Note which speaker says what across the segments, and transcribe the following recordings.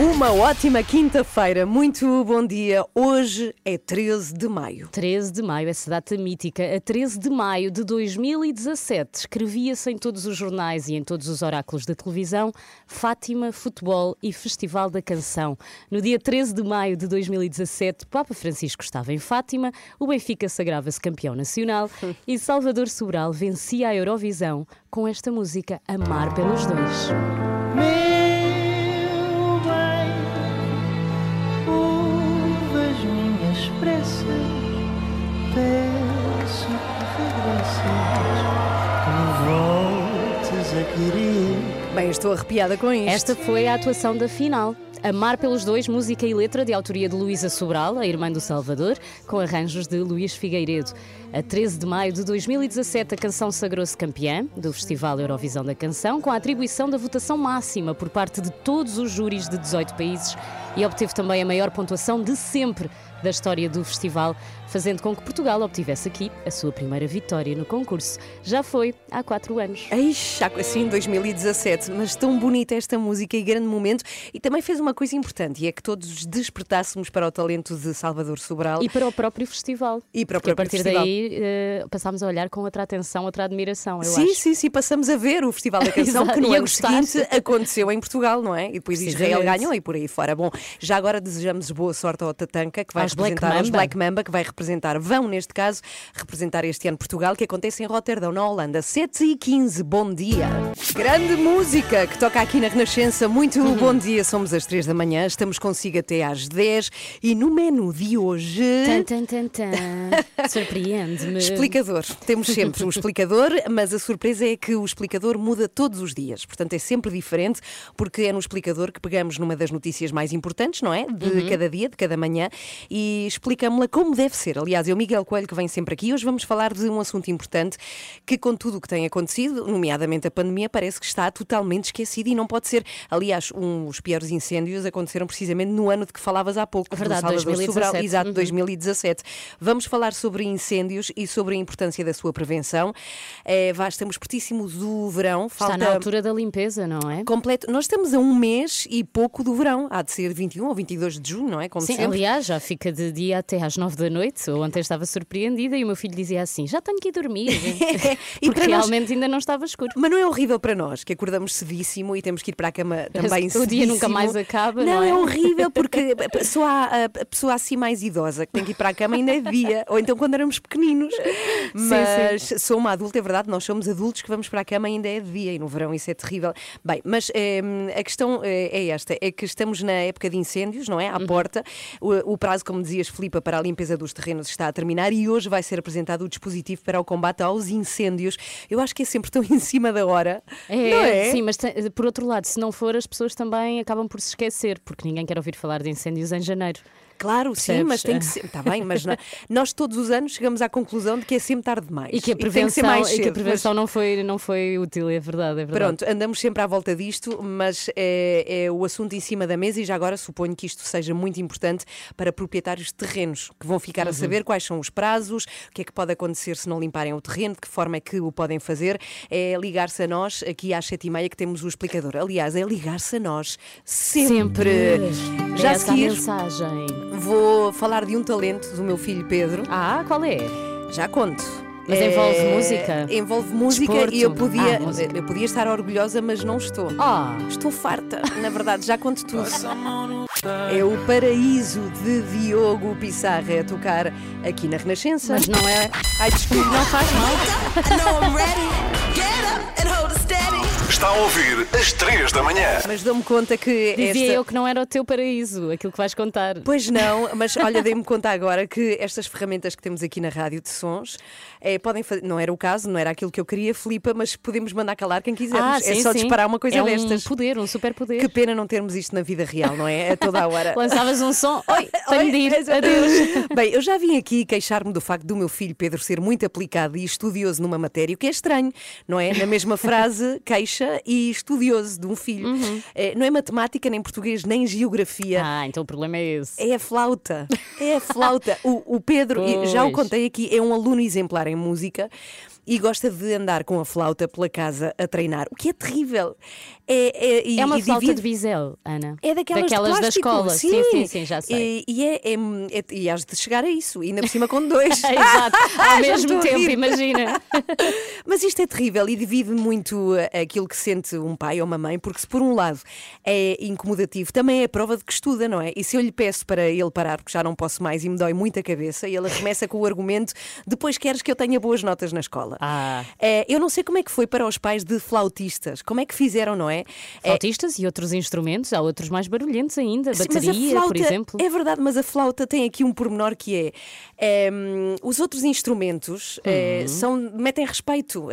Speaker 1: Uma ótima quinta-feira, muito bom dia. Hoje é 13 de maio.
Speaker 2: 13 de maio, essa data mítica, a 13 de maio de 2017, escrevia-se em todos os jornais e em todos os oráculos da televisão Fátima, Futebol e Festival da Canção. No dia 13 de maio de 2017, Papa Francisco estava em Fátima, o Benfica sagrava-se campeão nacional e Salvador Sobral vencia a Eurovisão com esta música Amar pelos Dois.
Speaker 3: Bem,
Speaker 1: estou arrepiada com isto.
Speaker 2: Esta foi a atuação da final. Amar pelos dois, música e letra de autoria de Luísa Sobral, a irmã do Salvador, com arranjos de Luís Figueiredo. A 13 de maio de 2017, a canção sagrou-se campeã do Festival Eurovisão da Canção, com a atribuição da votação máxima por parte de todos os júris de 18 países e obteve também a maior pontuação de sempre da história do festival, fazendo com que Portugal obtivesse aqui a sua primeira vitória no concurso. Já foi há quatro anos.
Speaker 1: Eixa, assim, 2017, mas tão bonita esta música e grande momento. E também fez uma coisa importante, e é que todos despertássemos para o talento de Salvador Sobral.
Speaker 2: E para o próprio festival.
Speaker 1: E para o
Speaker 2: Porque
Speaker 1: próprio
Speaker 2: a partir
Speaker 1: festival.
Speaker 2: daí eh, passámos a olhar com outra atenção, outra admiração, eu
Speaker 1: Sim,
Speaker 2: acho.
Speaker 1: sim, sim, passamos a ver o Festival da Canção que no ano seguinte aconteceu em Portugal, não é? E depois Israel ganhou e por aí fora. Bom, já agora desejamos boa sorte ao Tatanka, que vai
Speaker 2: Black
Speaker 1: representar aos
Speaker 2: Mamba.
Speaker 1: Black Mamba, que vai representar, vão neste caso, representar este ano Portugal, que acontece em Roterdão, na Holanda. 7 e 15, bom dia. Grande música que toca aqui na Renascença. Muito
Speaker 2: Uhum.
Speaker 1: bom dia, somos às 3 da manhã, estamos consigo até às 10 e no menu de hoje.
Speaker 2: Tan, tan, tan. Surpreende-me.
Speaker 1: Explicador. Temos sempre um explicador, mas a surpresa é que o explicador muda todos os dias. Portanto, é sempre diferente, porque é no explicador que pegamos numa das notícias mais importantes, não é? De cada dia, de cada manhã, e explicamos-la como deve ser. Aliás, é o Miguel Coelho que vem sempre aqui. Hoje vamos falar de um assunto importante que, com tudo o que tem acontecido, nomeadamente a pandemia, parece que está totalmente esquecido e não pode ser. Aliás, um, os piores incêndios aconteceram precisamente no ano de que falavas há pouco. do
Speaker 2: Verdade,
Speaker 1: Salvador
Speaker 2: 2017.
Speaker 1: Sobral. Exato,
Speaker 2: Uhum.
Speaker 1: 2017. Vamos falar sobre incêndios e sobre a importância da sua prevenção. É, vá, estamos pertíssimo do verão.
Speaker 2: Está
Speaker 1: Falta
Speaker 2: na altura da limpeza, não é?
Speaker 1: completo. Nós estamos a um mês e pouco do verão. Há de ser 21 ou 22 de junho, não é? Como
Speaker 2: Sim,
Speaker 1: sempre.
Speaker 2: aliás, já fica de dia até às nove da noite. Eu ontem estava surpreendida e o meu filho dizia assim: já tenho que ir dormir.
Speaker 1: E
Speaker 2: Porque
Speaker 1: para nós-
Speaker 2: realmente ainda não estava escuro.
Speaker 1: Mas não é horrível para nós, que acordamos cedíssimo e temos que ir para a cama também
Speaker 2: O dia nunca
Speaker 1: cedíssimo.
Speaker 2: mais acaba,
Speaker 1: Não,
Speaker 2: não é?
Speaker 1: horrível, porque a pessoa, a pessoa assim mais idosa que tem que ir para a cama ainda é dia. Ou então quando éramos pequeninos. Mas sou uma adulta, é verdade, nós somos adultos que vamos para a cama ainda é dia e no verão isso é terrível. Bem, mas eh, a questão eh, é esta: é que estamos na época de incêndios, não é? À porta. O, o prazo, como dizias, Filipa, para a limpeza dos terrenos está a terminar e hoje vai ser apresentado o dispositivo para o combate aos incêndios. Eu acho que é sempre tão em cima da hora.
Speaker 2: É,
Speaker 1: não é?
Speaker 2: sim, mas por outro lado, se não for, as pessoas também acabam por se esquecer, porque ninguém quer ouvir falar de incêndios em janeiro.
Speaker 1: Claro, sim,
Speaker 2: Percebes?
Speaker 1: mas tem que ser. Está bem, mas não- nós todos os anos chegamos à conclusão de que é sempre tarde demais.
Speaker 2: E que a
Speaker 1: que
Speaker 2: prevenção,
Speaker 1: mais
Speaker 2: e que a
Speaker 1: cedo,
Speaker 2: prevenção não, foi, não foi útil, é verdade, é verdade.
Speaker 1: Pronto, andamos sempre à volta disto, mas é, é o assunto em cima da mesa e já agora suponho que isto seja muito importante para proprietários de terrenos, que vão ficar
Speaker 2: Uhum.
Speaker 1: a saber quais são os prazos, o que é que pode acontecer se não limparem o terreno, de que forma é que o podem fazer. É ligar-se a nós aqui às sete e meia que temos o explicador. Aliás, é ligar-se a nós sempre. Já
Speaker 2: Já
Speaker 1: a
Speaker 2: essa a
Speaker 1: seguir
Speaker 2: mensagem.
Speaker 1: Vou falar de um talento do meu filho Pedro.
Speaker 2: Ah, qual é?
Speaker 1: Já conto.
Speaker 2: Mas
Speaker 1: É,
Speaker 2: envolve música?
Speaker 1: Envolve música
Speaker 2: Desporto?
Speaker 1: e eu podia,
Speaker 2: Ah, música.
Speaker 1: eu podia estar orgulhosa, mas não estou.
Speaker 2: Ah,
Speaker 1: Estou farta, na verdade, já conto tudo. É o paraíso de Diogo Pissarra a tocar aqui na Renascença.
Speaker 2: mas não é.
Speaker 1: Ai, desculpe, não faz mal.
Speaker 4: Está a ouvir às 3 da manhã.
Speaker 1: Mas dou-me conta que
Speaker 2: Dizia
Speaker 1: esta...
Speaker 2: eu que não era o teu paraíso, aquilo que vais contar.
Speaker 1: Pois não, mas olha, dei-me conta agora que estas ferramentas que temos aqui na rádio de sons eh, podem fazer. Não era o caso, não era aquilo que eu queria, Filipa, mas podemos mandar calar quem quisermos. é
Speaker 2: sim,
Speaker 1: só
Speaker 2: sim.
Speaker 1: disparar uma coisa
Speaker 2: é
Speaker 1: destas.
Speaker 2: Um poder, um super poder.
Speaker 1: Que pena não termos isto na vida real, não é? A toda a hora.
Speaker 2: Lançavas um som. Oi, tenho de ir. Adeus.
Speaker 1: Bem, eu já vim aqui queixar-me do facto do meu filho Pedro ser muito aplicado e estudioso numa matéria, o que é estranho, não é? Na mesma frase, queixa e estudioso de um filho.
Speaker 2: Uhum.
Speaker 1: Eh, não é matemática, nem português, nem geografia.
Speaker 2: Ah, então o problema é esse.
Speaker 1: É a flauta, é a flauta. O, o Pedro, e já o
Speaker 2: Pois.
Speaker 1: contei aqui, é um aluno exemplar em música e gosta de andar com a flauta pela casa a treinar, o que é terrível. É, é, e-
Speaker 2: É uma
Speaker 1: e
Speaker 2: flauta
Speaker 1: divide-
Speaker 2: de bisel, Ana.
Speaker 1: é daquelas, de
Speaker 2: da escola.
Speaker 1: Sim,
Speaker 2: sim, sim, já sei.
Speaker 1: E, e é, é, é- e has de chegar a isso, ainda por cima com dois.
Speaker 2: Exato, ao mesmo tempo, imagina.
Speaker 1: Mas isto é terrível e divide muito eh, aquilo que sente um pai ou uma mãe, porque se por um lado é incomodativo, também é prova de que estuda, não é? E se eu lhe peço para ele parar, porque já não posso mais e me dói muito a cabeça, e ele começa com o argumento: depois queres que eu tenha boas notas na escola.
Speaker 2: Ah.
Speaker 1: Eh, eu não sei como é que foi para os pais de flautistas, como é que fizeram, não é? Eh,
Speaker 2: Flautistas e outros instrumentos, há outros mais barulhentos ainda.
Speaker 1: Sim,
Speaker 2: Bateria,
Speaker 1: flauta,
Speaker 2: por exemplo.
Speaker 1: É verdade, mas a flauta tem aqui um pormenor que é. ehm, os outros instrumentos
Speaker 2: Uhum.
Speaker 1: são, metem respeito.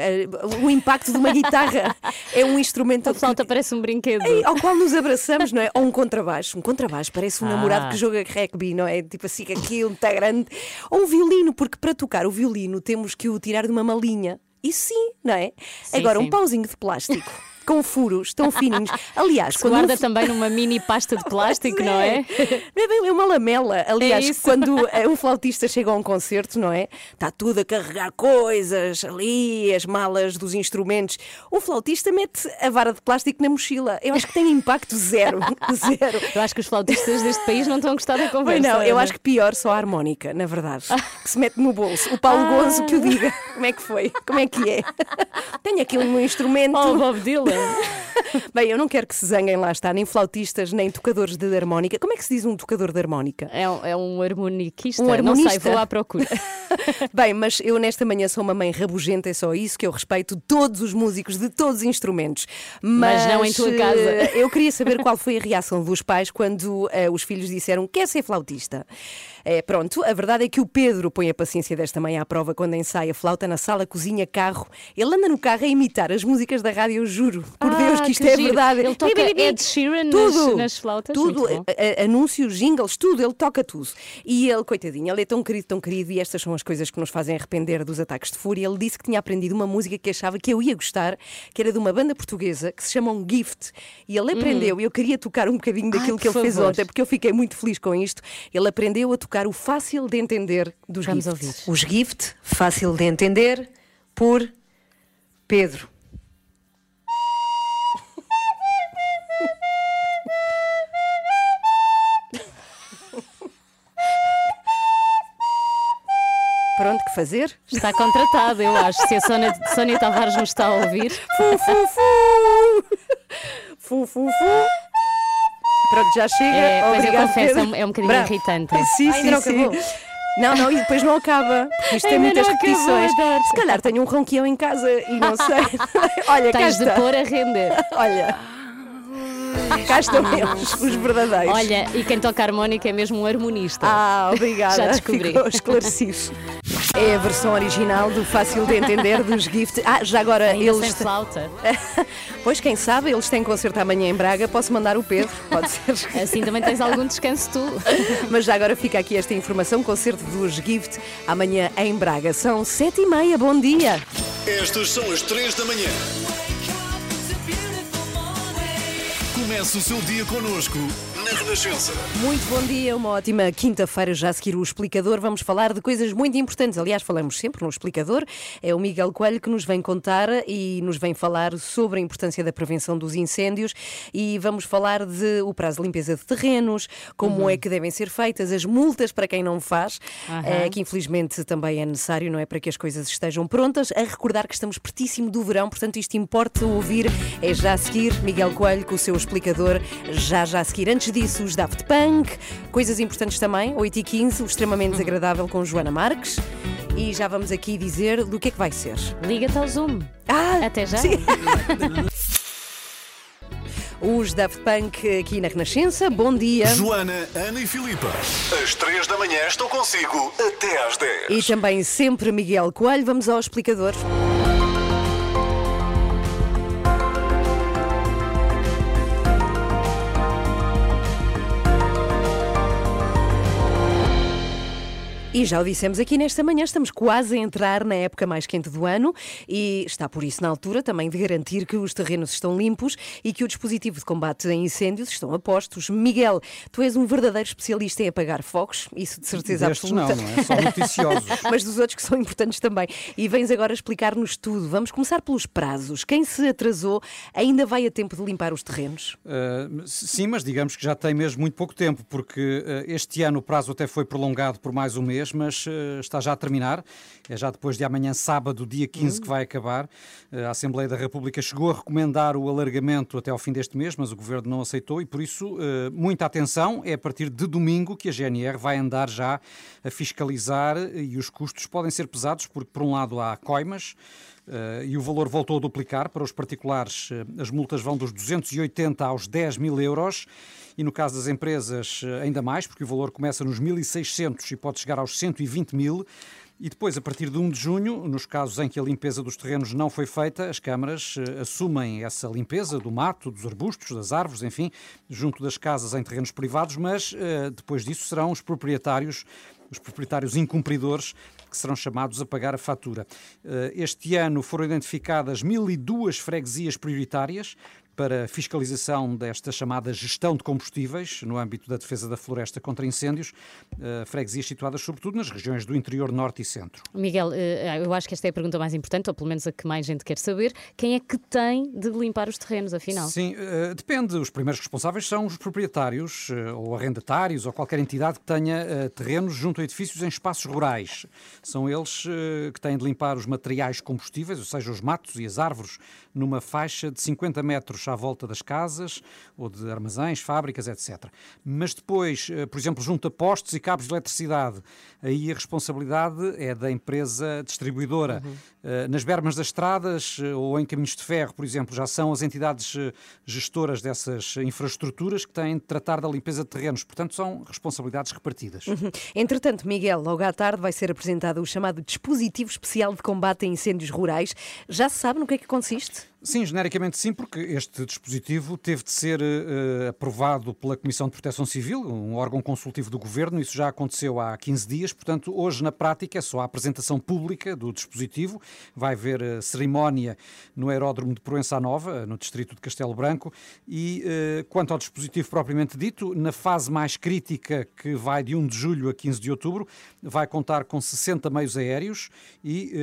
Speaker 1: O impacto de uma guitarra é um instrumento
Speaker 2: A flauta parece um brinquedo.
Speaker 1: Ao qual nos abraçamos, não é? Ou um contrabaixo. Um contrabaixo parece um
Speaker 2: Ah.
Speaker 1: namorado que joga rugby, não é? Tipo assim, aquilo está grande. Ou um violino, porque para tocar o violino temos que o tirar de uma malinha. Isso sim, não é?
Speaker 2: Sim,
Speaker 1: Agora, um
Speaker 2: sim.
Speaker 1: pauzinho de plástico. Com furos tão fininhos. Aliás,
Speaker 2: Se
Speaker 1: quando um
Speaker 2: guarda
Speaker 1: f-
Speaker 2: também numa mini pasta de plástico, não é?
Speaker 1: Não é bem é uma lamela. Aliás,
Speaker 2: isso.
Speaker 1: quando eh, um flautista chega a um concerto, não é? Está tudo a carregar coisas ali, as malas dos instrumentos. O flautista mete a vara de plástico na mochila. Eu acho que tem impacto zero. zero.
Speaker 2: Eu acho que os flautistas deste país não estão a gostar da
Speaker 1: Pois
Speaker 2: conversa.
Speaker 1: não, eu acho que pior só a harmónica, na verdade. Que se mete no bolso. O Paulo
Speaker 2: Ah.
Speaker 1: Gonzo que o diga. Como é que foi? Como é que é? Tenho aqui um instrumento.
Speaker 2: Oh, Bob Dylan.
Speaker 1: Bem, eu não quero que se zanguem lá está, nem flautistas, nem tocadores de harmónica. Como é que se diz um tocador de harmónica?
Speaker 2: É um, é um harmoniquista.
Speaker 1: Um
Speaker 2: Não sei,
Speaker 1: harmonista.
Speaker 2: vou à procura.
Speaker 1: Bem, mas eu nesta manhã sou uma mãe rabugenta, é só isso que eu respeito todos os músicos de todos os instrumentos. Mas,
Speaker 2: Mas não em tua casa.
Speaker 1: eh, Eu queria saber qual foi a reação dos pais quando eh, os filhos disseram quer ser flautista. Eh, pronto, a verdade é que o Pedro põe a paciência desta mãe à prova quando ensaia flauta na sala, cozinha, carro. Ele anda no carro a imitar as músicas da rádio, eu juro. Por
Speaker 2: Ah,
Speaker 1: Deus que isto
Speaker 2: que
Speaker 1: é
Speaker 2: giro.
Speaker 1: verdade.
Speaker 2: Ele toca. Ed Sheeran nas-
Speaker 1: tudo,
Speaker 2: nas flautas?
Speaker 1: Tudo, a- a- anúncios, jingles, tudo, ele toca tudo. E ele, coitadinho, ele é tão querido, tão querido, e estas são as coisas que nos fazem arrepender dos ataques de fúria. Ele disse que tinha aprendido uma música que achava que eu ia gostar, que era de uma banda portuguesa que se chama um Gift. E ele aprendeu, e eu queria tocar um bocadinho daquilo
Speaker 2: Hum. Ai,
Speaker 1: que ele
Speaker 2: por
Speaker 1: fez
Speaker 2: favor.
Speaker 1: ontem, porque eu fiquei muito feliz com isto. Ele aprendeu a tocar o fácil de entender dos
Speaker 2: Vamos
Speaker 1: Gift.
Speaker 2: ouvir.
Speaker 1: Os Gift, fácil de entender, por Pedro. Pronto, que fazer?
Speaker 2: Está contratado, eu acho. Se a Sónia, Sónia Tavares nos está a ouvir.
Speaker 1: Fu, fu, fu. Fu, fu, fu. Pronto, já chega.
Speaker 2: É, pois eu confesso, é um- é bocadinho
Speaker 1: Bravo.
Speaker 2: irritante.
Speaker 1: Sim,
Speaker 2: Ai,
Speaker 1: sim,
Speaker 2: não
Speaker 1: sim.
Speaker 2: acabou.
Speaker 1: Não, não, e depois não acaba. Isto tem muitas
Speaker 2: acabou,
Speaker 1: repetições. Se calhar tenho um ronquião em casa e não sei. Olha, cá
Speaker 2: Tens de
Speaker 1: está.
Speaker 2: pôr a render.
Speaker 1: Olha. Cá estão eles, os verdadeiros.
Speaker 2: Olha, e quem toca harmónica é mesmo um harmonista.
Speaker 1: Ah, obrigada.
Speaker 2: Já descobri.
Speaker 1: Ficou esclarecido. É a versão original do fácil de entender dos Gift. Ah, já agora
Speaker 2: Ainda
Speaker 1: eles.
Speaker 2: sem flauta.
Speaker 1: Pois quem sabe, eles têm concerto amanhã em Braga. Posso mandar o Pedro, pode ser.
Speaker 2: Assim também tens algum descanso tu.
Speaker 1: Mas já agora fica aqui esta informação: concerto dos Gift amanhã em Braga. São sete e meia. Bom dia.
Speaker 4: Estas são as 3 da manhã. Comece o seu dia connosco na Renascença.
Speaker 1: Muito bom dia, uma ótima quinta-feira. Já a seguir o explicador, vamos falar de coisas muito importantes. Aliás, falamos sempre no explicador. É o Miguel Coelho que nos vem contar e nos vem falar sobre a importância da prevenção dos incêndios e vamos falar de o prazo de limpeza de terrenos, como é que devem ser feitas, as multas para quem não faz, eh, que infelizmente também é necessário, não é? Para que as coisas estejam prontas. A recordar que estamos pertíssimo do verão, portanto, isto importa ouvir. É já a seguir Miguel Coelho com o seu explicador, já já a seguir. Antes disso, os Daft Punk, coisas importantes também, 8 e 15 o extremamente desagradável com Joana Marques. E já vamos aqui dizer do que é que vai ser.
Speaker 2: Liga-te ao Zoom.
Speaker 1: Ah,
Speaker 2: Até já.
Speaker 1: sim. Os Daft Punk aqui na Renascença. Bom dia.
Speaker 4: Joana, Ana e Filipa. Às 3 da manhã estou consigo até às 10.
Speaker 1: E também sempre Miguel Coelho. Vamos ao explicador. E já o dissemos aqui nesta manhã, estamos quase a entrar na época mais quente do ano e está por isso na altura também de garantir que os terrenos estão limpos e que o dispositivo de combate a incêndios estão a postos. Miguel, tu és um verdadeiro especialista em apagar fogos, isso de certeza
Speaker 5: Destes não,
Speaker 1: absoluta.
Speaker 5: não é? Só noticiosos.
Speaker 1: Mas dos outros que são importantes também. E vens agora explicar-nos tudo. Vamos começar pelos prazos. Quem se atrasou ainda vai a tempo de limpar os terrenos?
Speaker 5: Uh, sim, mas digamos que já tem mesmo muito pouco tempo, porque uh, este ano o prazo até foi prolongado por mais um mês, mas uh, está já a terminar. É já depois de amanhã, sábado, dia 15, que vai acabar. Uh, a Assembleia da República chegou a recomendar o alargamento até ao fim deste mês, mas o Governo não aceitou e, por isso, uh, muita atenção. É a partir de domingo que a GNR vai andar já a fiscalizar e os custos podem ser pesados, porque, por um lado, há coimas. Uh, e o valor voltou a duplicar. Para os particulares, uh, as multas vão dos 280 aos 10 mil euros e no caso das empresas, uh, ainda mais, porque o valor começa nos 1.600 e pode chegar aos 120 mil. E depois, a partir de 1 de junho, nos casos em que a limpeza dos terrenos não foi feita, as câmaras assumem essa limpeza do mato, dos arbustos, das árvores, enfim, junto das casas em terrenos privados, mas depois disso serão os proprietários os proprietários incumpridores que serão chamados a pagar a fatura. Este ano foram identificadas 1.002 freguesias prioritárias para a fiscalização desta chamada gestão de combustíveis no âmbito da defesa da floresta contra incêndios, uh, freguesias situadas sobretudo nas regiões do interior, norte e centro.
Speaker 2: Miguel, eh, eu acho que esta é a pergunta mais importante, ou pelo menos a que mais gente quer saber. Quem é que tem de limpar os terrenos, afinal?
Speaker 5: Sim, uh, depende. Os primeiros responsáveis são os proprietários ou arrendatários ou qualquer entidade que tenha terrenos junto a edifícios em espaços rurais. São eles que têm de limpar os materiais combustíveis, ou seja, os matos e as árvores, numa faixa de 50 metros à volta das casas ou de armazéns, fábricas, etc. Mas depois, por exemplo, junto a postes e cabos de eletricidade, aí a responsabilidade é da empresa distribuidora. Uhum. Nas bermas das estradas ou em caminhos de ferro, por exemplo, já são as entidades gestoras dessas infraestruturas que têm de tratar da limpeza de terrenos. Portanto, são responsabilidades repartidas.
Speaker 1: Uhum. Entretanto, Miguel, logo à tarde vai ser apresentado o chamado Dispositivo Especial de Combate a Incêndios Rurais. Já se sabe no que é que consiste?
Speaker 5: Sim, genericamente sim, porque este dispositivo teve de ser uh, aprovado pela Comissão de Proteção Civil, um órgão consultivo do Governo, isso já aconteceu há 15 dias, portanto, hoje na prática é só a apresentação pública do dispositivo, vai haver uh, cerimónia no aeródromo de Proença Nova, no distrito de Castelo Branco, e uh, quanto ao dispositivo propriamente dito, na fase mais crítica, que vai de 1 de julho a 15 de outubro, vai contar com 60 meios aéreos e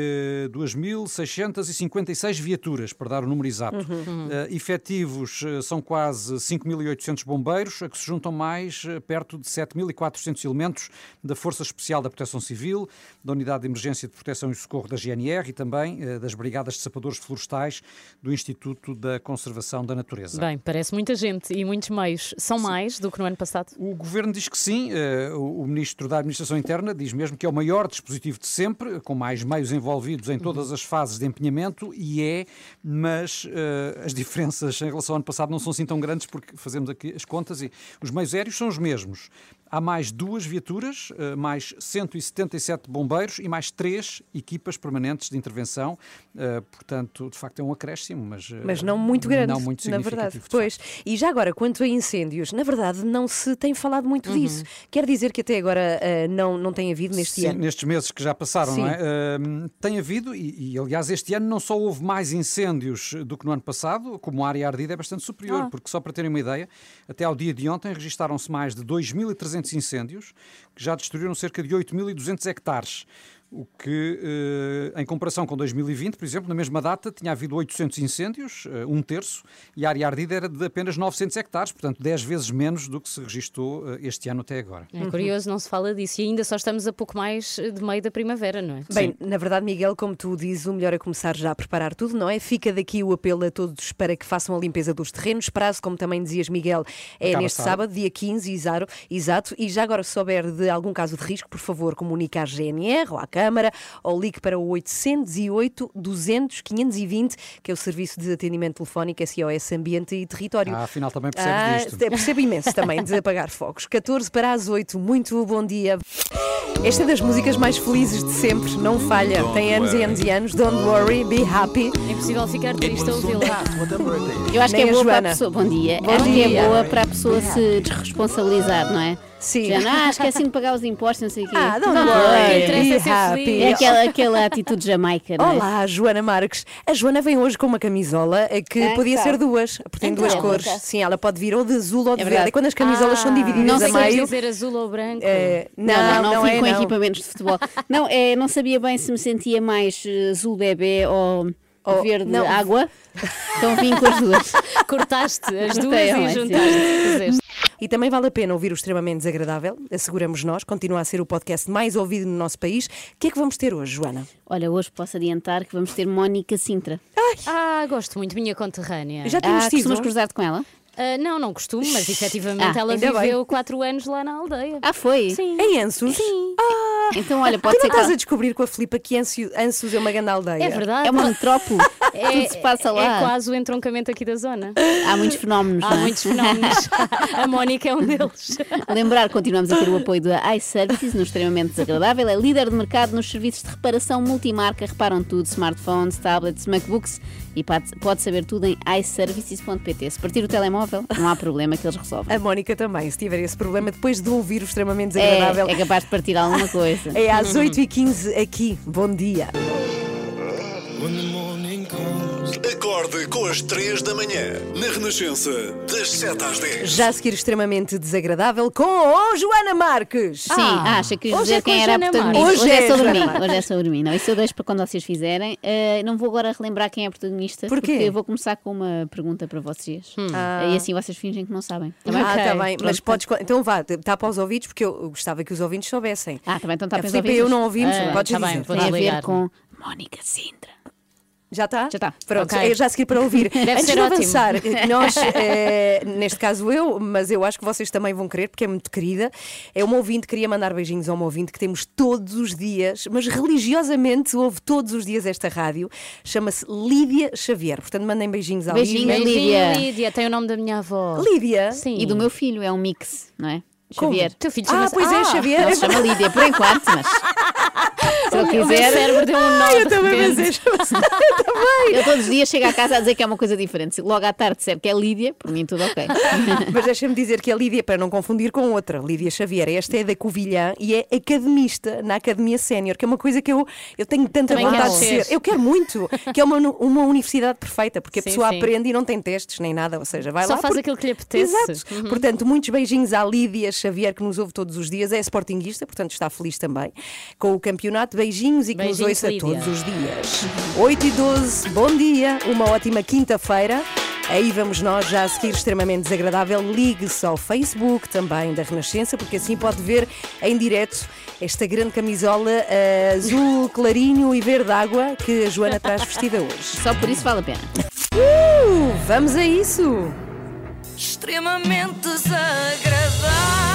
Speaker 5: 2.656 viaturas, para dar o número exato. Uhum. Uh, efetivos uh, são quase 5.800 bombeiros, a que se juntam mais uh, perto de 7.400 elementos da Força Especial da Proteção Civil, da Unidade de Emergência de Proteção e Socorro da GNR e também das Brigadas de Sapadores Florestais do Instituto da Conservação da Natureza.
Speaker 2: Bem, parece muita gente e muitos meios. São sim. mais do que no ano passado?
Speaker 5: O Governo diz que sim. O, Ministro da Administração Interna diz mesmo que é o maior dispositivo de sempre, com mais meios envolvidos em todas as fases de empenhamento e é, mas uh, as diferenças em relação ao ano passado não são assim tão grandes porque fazemos aqui as contas e os meios aéreos são os mesmos. Há mais duas viaturas, uh, mais 177 bombeiros e mais três equipas permanentes de intervenção. Uh, portanto, de facto, é um acréscimo, mas,
Speaker 1: mas não muito grande,
Speaker 5: não muito
Speaker 1: na verdade. Pois. E já agora, quanto a incêndios, na verdade, não se tem falado muito uhum. disso. Quer dizer que até agora não, não tem havido neste
Speaker 5: Sim,
Speaker 1: ano?
Speaker 5: nestes meses que já passaram,
Speaker 1: Sim.
Speaker 5: não é? tem havido, e, e aliás, este ano não só houve mais incêndios do que no ano passado, como a área ardida é bastante superior,
Speaker 2: Ah.
Speaker 5: porque só para terem uma ideia, até ao dia de ontem registaram-se mais de 2.300 incêndios, que já destruíram cerca de 8.200 hectares. O que, eh, em comparação com 2020, por exemplo, na mesma data, tinha havido 800 incêndios, eh, um terço, e a área ardida era de apenas 900 hectares, portanto 10 vezes menos do que se registou eh, este ano até agora.
Speaker 2: É curioso, não se fala disso. E ainda só estamos a pouco mais de meio da primavera, não é?
Speaker 1: Bem, na verdade, Miguel, como tu dizes, o melhor é começar já a preparar tudo, não é? Fica daqui o apelo a todos para que façam a limpeza dos terrenos. Prazo, como também dizias, Miguel, é
Speaker 5: Acaba
Speaker 1: neste
Speaker 5: sábado.
Speaker 1: sábado, dia 15, exato, exato. E já agora, se souber de algum caso de risco, por favor, comunique à GNR ou à Câmara Câmara ou ligue para o 808 200 520, que é o Serviço de Atendimento Telefónico SOS Ambiente e Território.
Speaker 5: Ah, afinal também percebes
Speaker 1: Ah,
Speaker 5: disto.
Speaker 1: percebo imenso também de apagar fogos. 14 para as 8, muito bom dia. Esta é das músicas mais felizes de sempre, não falha. Tem anos e anos e anos. Don't worry, be happy.
Speaker 2: É impossível ficar triste a ouvi-la.
Speaker 6: Eu acho que é boa para a pessoa. Bom dia.
Speaker 1: Bom
Speaker 6: acho que
Speaker 1: dia.
Speaker 6: é boa para a pessoa se desresponsabilizar, não é?
Speaker 1: Sim.
Speaker 6: Já, ah, esqueci de pagar os impostos, não sei o quê.
Speaker 1: Ah, don't
Speaker 6: Não,
Speaker 1: worry, be
Speaker 2: é
Speaker 1: happy.
Speaker 6: É aquela, aquela atitude jamaica, não é?
Speaker 1: Olá, Joana Marques. A Joana vem hoje com uma camisola eh, que
Speaker 6: Ah,
Speaker 1: podia
Speaker 6: tá.
Speaker 1: ser duas, porque tem
Speaker 6: Então,
Speaker 1: duas
Speaker 6: é
Speaker 1: cores. Sim, ela pode vir ou de azul ou de
Speaker 6: É
Speaker 1: verde. E quando as camisolas são divididas
Speaker 6: não
Speaker 1: a
Speaker 6: sei
Speaker 1: meio.
Speaker 2: dizer azul ou branco?
Speaker 1: eh,
Speaker 6: Não, não, não,
Speaker 1: não
Speaker 6: fico
Speaker 1: é,
Speaker 6: com
Speaker 1: não.
Speaker 6: equipamentos de futebol. Não, é, não sabia bem se me sentia mais azul bebê ou
Speaker 1: Oh,
Speaker 6: verde
Speaker 1: não.
Speaker 6: água. Então vim com as duas.
Speaker 2: Cortaste as duas
Speaker 6: Cortei,
Speaker 2: e juntaste.
Speaker 1: E também vale a pena ouvir o extremamente desagradável, asseguramos nós, continua a ser o podcast mais ouvido no nosso país. O que é que vamos ter hoje, Joana?
Speaker 6: Olha, hoje posso adiantar que vamos ter Mónica Sintra.
Speaker 2: Ah, gosto muito, minha conterrânea.
Speaker 1: Já tínhamos
Speaker 6: Ah,
Speaker 1: tido.
Speaker 6: costumas cruzar-te com ela?
Speaker 2: Ah, não, não costumo, mas efetivamente
Speaker 6: Ah,
Speaker 2: ela
Speaker 1: ainda bem.
Speaker 2: viveu quatro anos lá na aldeia.
Speaker 6: Ah, foi?
Speaker 2: Sim.
Speaker 1: Em Ansos?
Speaker 2: Sim.
Speaker 6: Então, olha,
Speaker 1: Tu
Speaker 6: pode
Speaker 1: não
Speaker 6: ser que
Speaker 1: estás
Speaker 6: ela-
Speaker 1: a descobrir com a Filipa que Anso- Ansos é uma grande aldeia?
Speaker 2: É verdade.
Speaker 6: é uma metrópole.
Speaker 2: É,
Speaker 6: Tudo se passa lá.
Speaker 2: é quase o entroncamento aqui da zona.
Speaker 6: Há muitos fenómenos.
Speaker 2: Há
Speaker 6: não é?
Speaker 2: muitos fenómenos. A Mónica é um deles.
Speaker 6: Lembrar que continuamos a ter o apoio da iServices no extremamente desagradável. É líder de mercado nos serviços de reparação multimarca. Reparam tudo: smartphones, tablets, MacBooks. E pode, pode saber tudo em iServices.pt. Se partir o telemóvel, não há problema que eles resolvem.
Speaker 1: A Mónica também, se tiver esse problema, depois de ouvir o extremamente desagradável.
Speaker 6: É, é capaz de partir alguma coisa.
Speaker 1: É às 8h15 aqui. Bom dia.
Speaker 4: Acorde com as 3 da manhã, na Renascença, das 7 às 10.
Speaker 1: Já a seguir extremamente desagradável com a Joana Marques.
Speaker 6: Sim, ah, achei que querias
Speaker 2: hoje
Speaker 6: dizer
Speaker 2: é com
Speaker 6: quem era a
Speaker 2: Joana
Speaker 6: protagonista. Hoje,
Speaker 1: Hoje
Speaker 6: é
Speaker 1: é
Speaker 6: sobre mim. Hoje é sobre mim. Não, isso eu deixo para quando vocês fizerem. Eh, não vou agora relembrar quem é a protagonista.
Speaker 1: Porquê?
Speaker 6: Porque eu vou começar com uma pergunta para vocês.
Speaker 1: Ah.
Speaker 6: E assim vocês fingem que não sabem. Tá bem?
Speaker 1: Ah, está bem, mas podes. Então vá, tapa aos ouvidos, porque eu gostava que os ouvintes soubessem.
Speaker 6: Ah, também então está
Speaker 1: a
Speaker 6: a pensar.
Speaker 1: Filipe e eu não ouvimos,
Speaker 2: Ah,
Speaker 1: podes
Speaker 2: tá
Speaker 1: dizer.
Speaker 2: bem, vou
Speaker 6: Tem a ver com Mónica Sintra.
Speaker 1: Já está?
Speaker 6: Já está.
Speaker 1: Pronto,
Speaker 2: Ok.
Speaker 1: é já a seguir para ouvir.
Speaker 2: Deve
Speaker 1: Antes
Speaker 2: ser
Speaker 1: de
Speaker 2: ótimo.
Speaker 1: avançar, nós, eh, neste caso eu, mas eu acho que vocês também vão querer, porque é muito querida. É uma ouvinte, queria mandar beijinhos a uma ouvinte que temos todos os dias, mas religiosamente ouve todos os dias esta rádio. Chama-se Lídia Xavier. Portanto, mandem beijinhos à. Lídia.
Speaker 2: Beijinho,
Speaker 6: Lídia.
Speaker 2: Lídia. Tem o nome da minha avó.
Speaker 1: Lídia?
Speaker 2: Sim.
Speaker 6: E do meu filho, é um mix, não é?
Speaker 1: Como?
Speaker 6: Xavier.
Speaker 2: Teu filho
Speaker 1: Ah,
Speaker 2: chama-se-
Speaker 1: pois é,
Speaker 2: Ah,
Speaker 1: Xavier.
Speaker 6: Não se chama Lídia, por enquanto, mas. Se
Speaker 2: O meu
Speaker 6: quiser.
Speaker 2: cérebro deu um nó
Speaker 1: eu também pensei.
Speaker 6: Eu todos os dias chego à casa a dizer que é uma coisa diferente. Logo à tarde disser que é Lídia, por mim tudo ok.
Speaker 1: Mas deixa-me dizer que a Lídia, para não confundir com outra, Lídia Xavier, esta é da Covilhã e é academista na Academia Sénior, que é uma coisa que eu, eu tenho tanta
Speaker 2: Também
Speaker 1: vontade de ser. Eu quero muito, que é uma, uma universidade perfeita, porque a
Speaker 2: Sim,
Speaker 1: pessoa
Speaker 2: sim.
Speaker 1: aprende e não tem testes nem nada, ou seja, vai
Speaker 2: Só
Speaker 1: lá.
Speaker 2: faz
Speaker 1: porque-
Speaker 2: aquilo que lhe apetece.
Speaker 1: Exato.
Speaker 2: Uhum.
Speaker 1: Portanto, muitos beijinhos à Lídia Xavier, que nos ouve todos os dias, é sportinguista, portanto está feliz também com o campeonato. Beijinhos e que nos
Speaker 2: Beijinhos,
Speaker 1: ouça
Speaker 2: Lídia.
Speaker 1: todos os dias. 8 e 12, bom dia, uma ótima quinta-feira. Aí vamos nós, já a seguir, extremamente desagradável. Ligue-se ao Facebook também da Renascença, porque assim pode ver em direto esta grande camisola eh, azul, clarinho e verde água que a Joana traz vestida hoje.
Speaker 6: Só por isso vale a pena.
Speaker 1: Uh, vamos a isso!
Speaker 7: extremamente desagradável.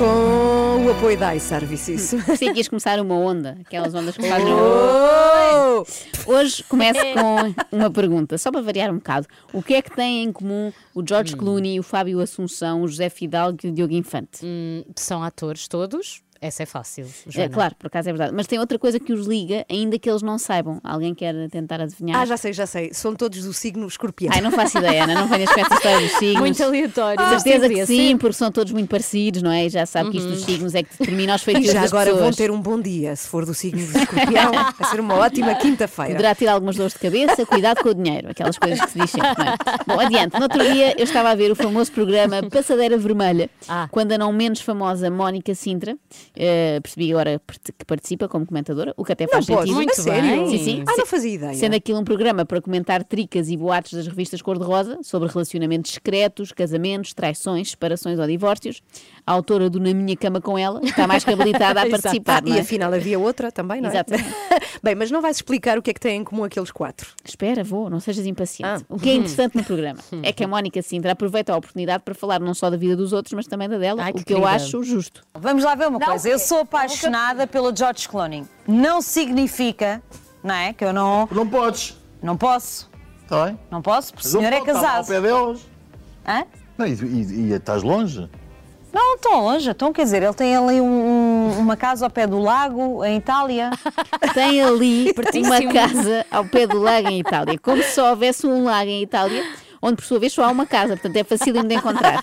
Speaker 1: Com o apoio da iServices.
Speaker 6: Que ias começar uma onda, aquelas ondas que fazem.
Speaker 1: Oh!
Speaker 6: Hoje começo com uma pergunta, só para variar um bocado. O que é que têm em comum o George Clooney, o Fábio Assunção, o José Fidalgo e o Diogo Infante?
Speaker 2: Hum, São atores todos. Essa é fácil.
Speaker 6: É,
Speaker 2: Joana.
Speaker 6: claro, por acaso é verdade. Mas tem outra coisa que os liga, ainda que eles não saibam. Alguém quer tentar adivinhar?
Speaker 1: Ah, já sei, já sei. São todos do signo escorpião.
Speaker 6: Ai, não faço ideia, Ana. Não venhas com essa história dos signos.
Speaker 2: Muito aleatório. Mas
Speaker 6: certeza que sim,
Speaker 2: ser.
Speaker 6: porque são todos muito parecidos, não é? E já sabe que isto dos signos é que determina os
Speaker 1: E
Speaker 6: feitiços
Speaker 1: já
Speaker 6: das
Speaker 1: agora
Speaker 6: pessoas.
Speaker 1: vão ter um bom dia, se for do signo de escorpião. Vai ser uma ótima quinta-feira.
Speaker 6: Poderá ter algumas dores de cabeça, cuidado com o dinheiro, aquelas coisas que se diz sempre. Não é? Bom, adiante. No outro dia eu estava a ver o famoso programa Passadeira Vermelha,
Speaker 2: Ah.
Speaker 6: quando a não menos famosa Mónica Sintra Eh, percebi agora que participa como comentadora, o que até faz
Speaker 1: Não
Speaker 6: sentido.
Speaker 2: Muito
Speaker 1: a sério?
Speaker 2: bem.
Speaker 6: Sim, sim.
Speaker 1: Ah, não fazia ideia.
Speaker 6: Sendo aquilo um programa para comentar tricas e boatos das revistas cor-de-rosa sobre relacionamentos secretos, casamentos, traições, separações ou divórcios, a autora do Na Minha Cama com Ela está mais que habilitada a participar. não
Speaker 1: E
Speaker 6: é?
Speaker 1: afinal havia outra também, não é?
Speaker 6: Exatamente.
Speaker 1: Bem, mas não vais explicar o que é que têm em comum aqueles quatro.
Speaker 6: Espera, vou, não sejas impaciente.
Speaker 1: Ah.
Speaker 6: O que é interessante no programa é que a Mónica Sintra aproveita a oportunidade para falar não só da vida dos outros, mas também da dela,
Speaker 2: Ai,
Speaker 6: o
Speaker 2: que
Speaker 6: que eu acho justo.
Speaker 8: Vamos lá ver uma coisa. Eu sou apaixonada pelo George Clooney. Não significa, não é? Que eu não.
Speaker 9: Não podes.
Speaker 8: Não posso.
Speaker 9: Está bem?
Speaker 8: Não posso, porque o senhor é casado.
Speaker 9: Ao pé deles.
Speaker 8: Hã?
Speaker 9: Não, e, e- e estás longe?
Speaker 8: Não, tão longe. Então, quer dizer, ele tem ali um- um- uma casa ao pé do lago, em Itália.
Speaker 6: Tem ali uma casa ao pé do lago em Itália, como se só houvesse um lago em Itália, onde por sua vez só há uma casa, portanto é fácil de encontrar.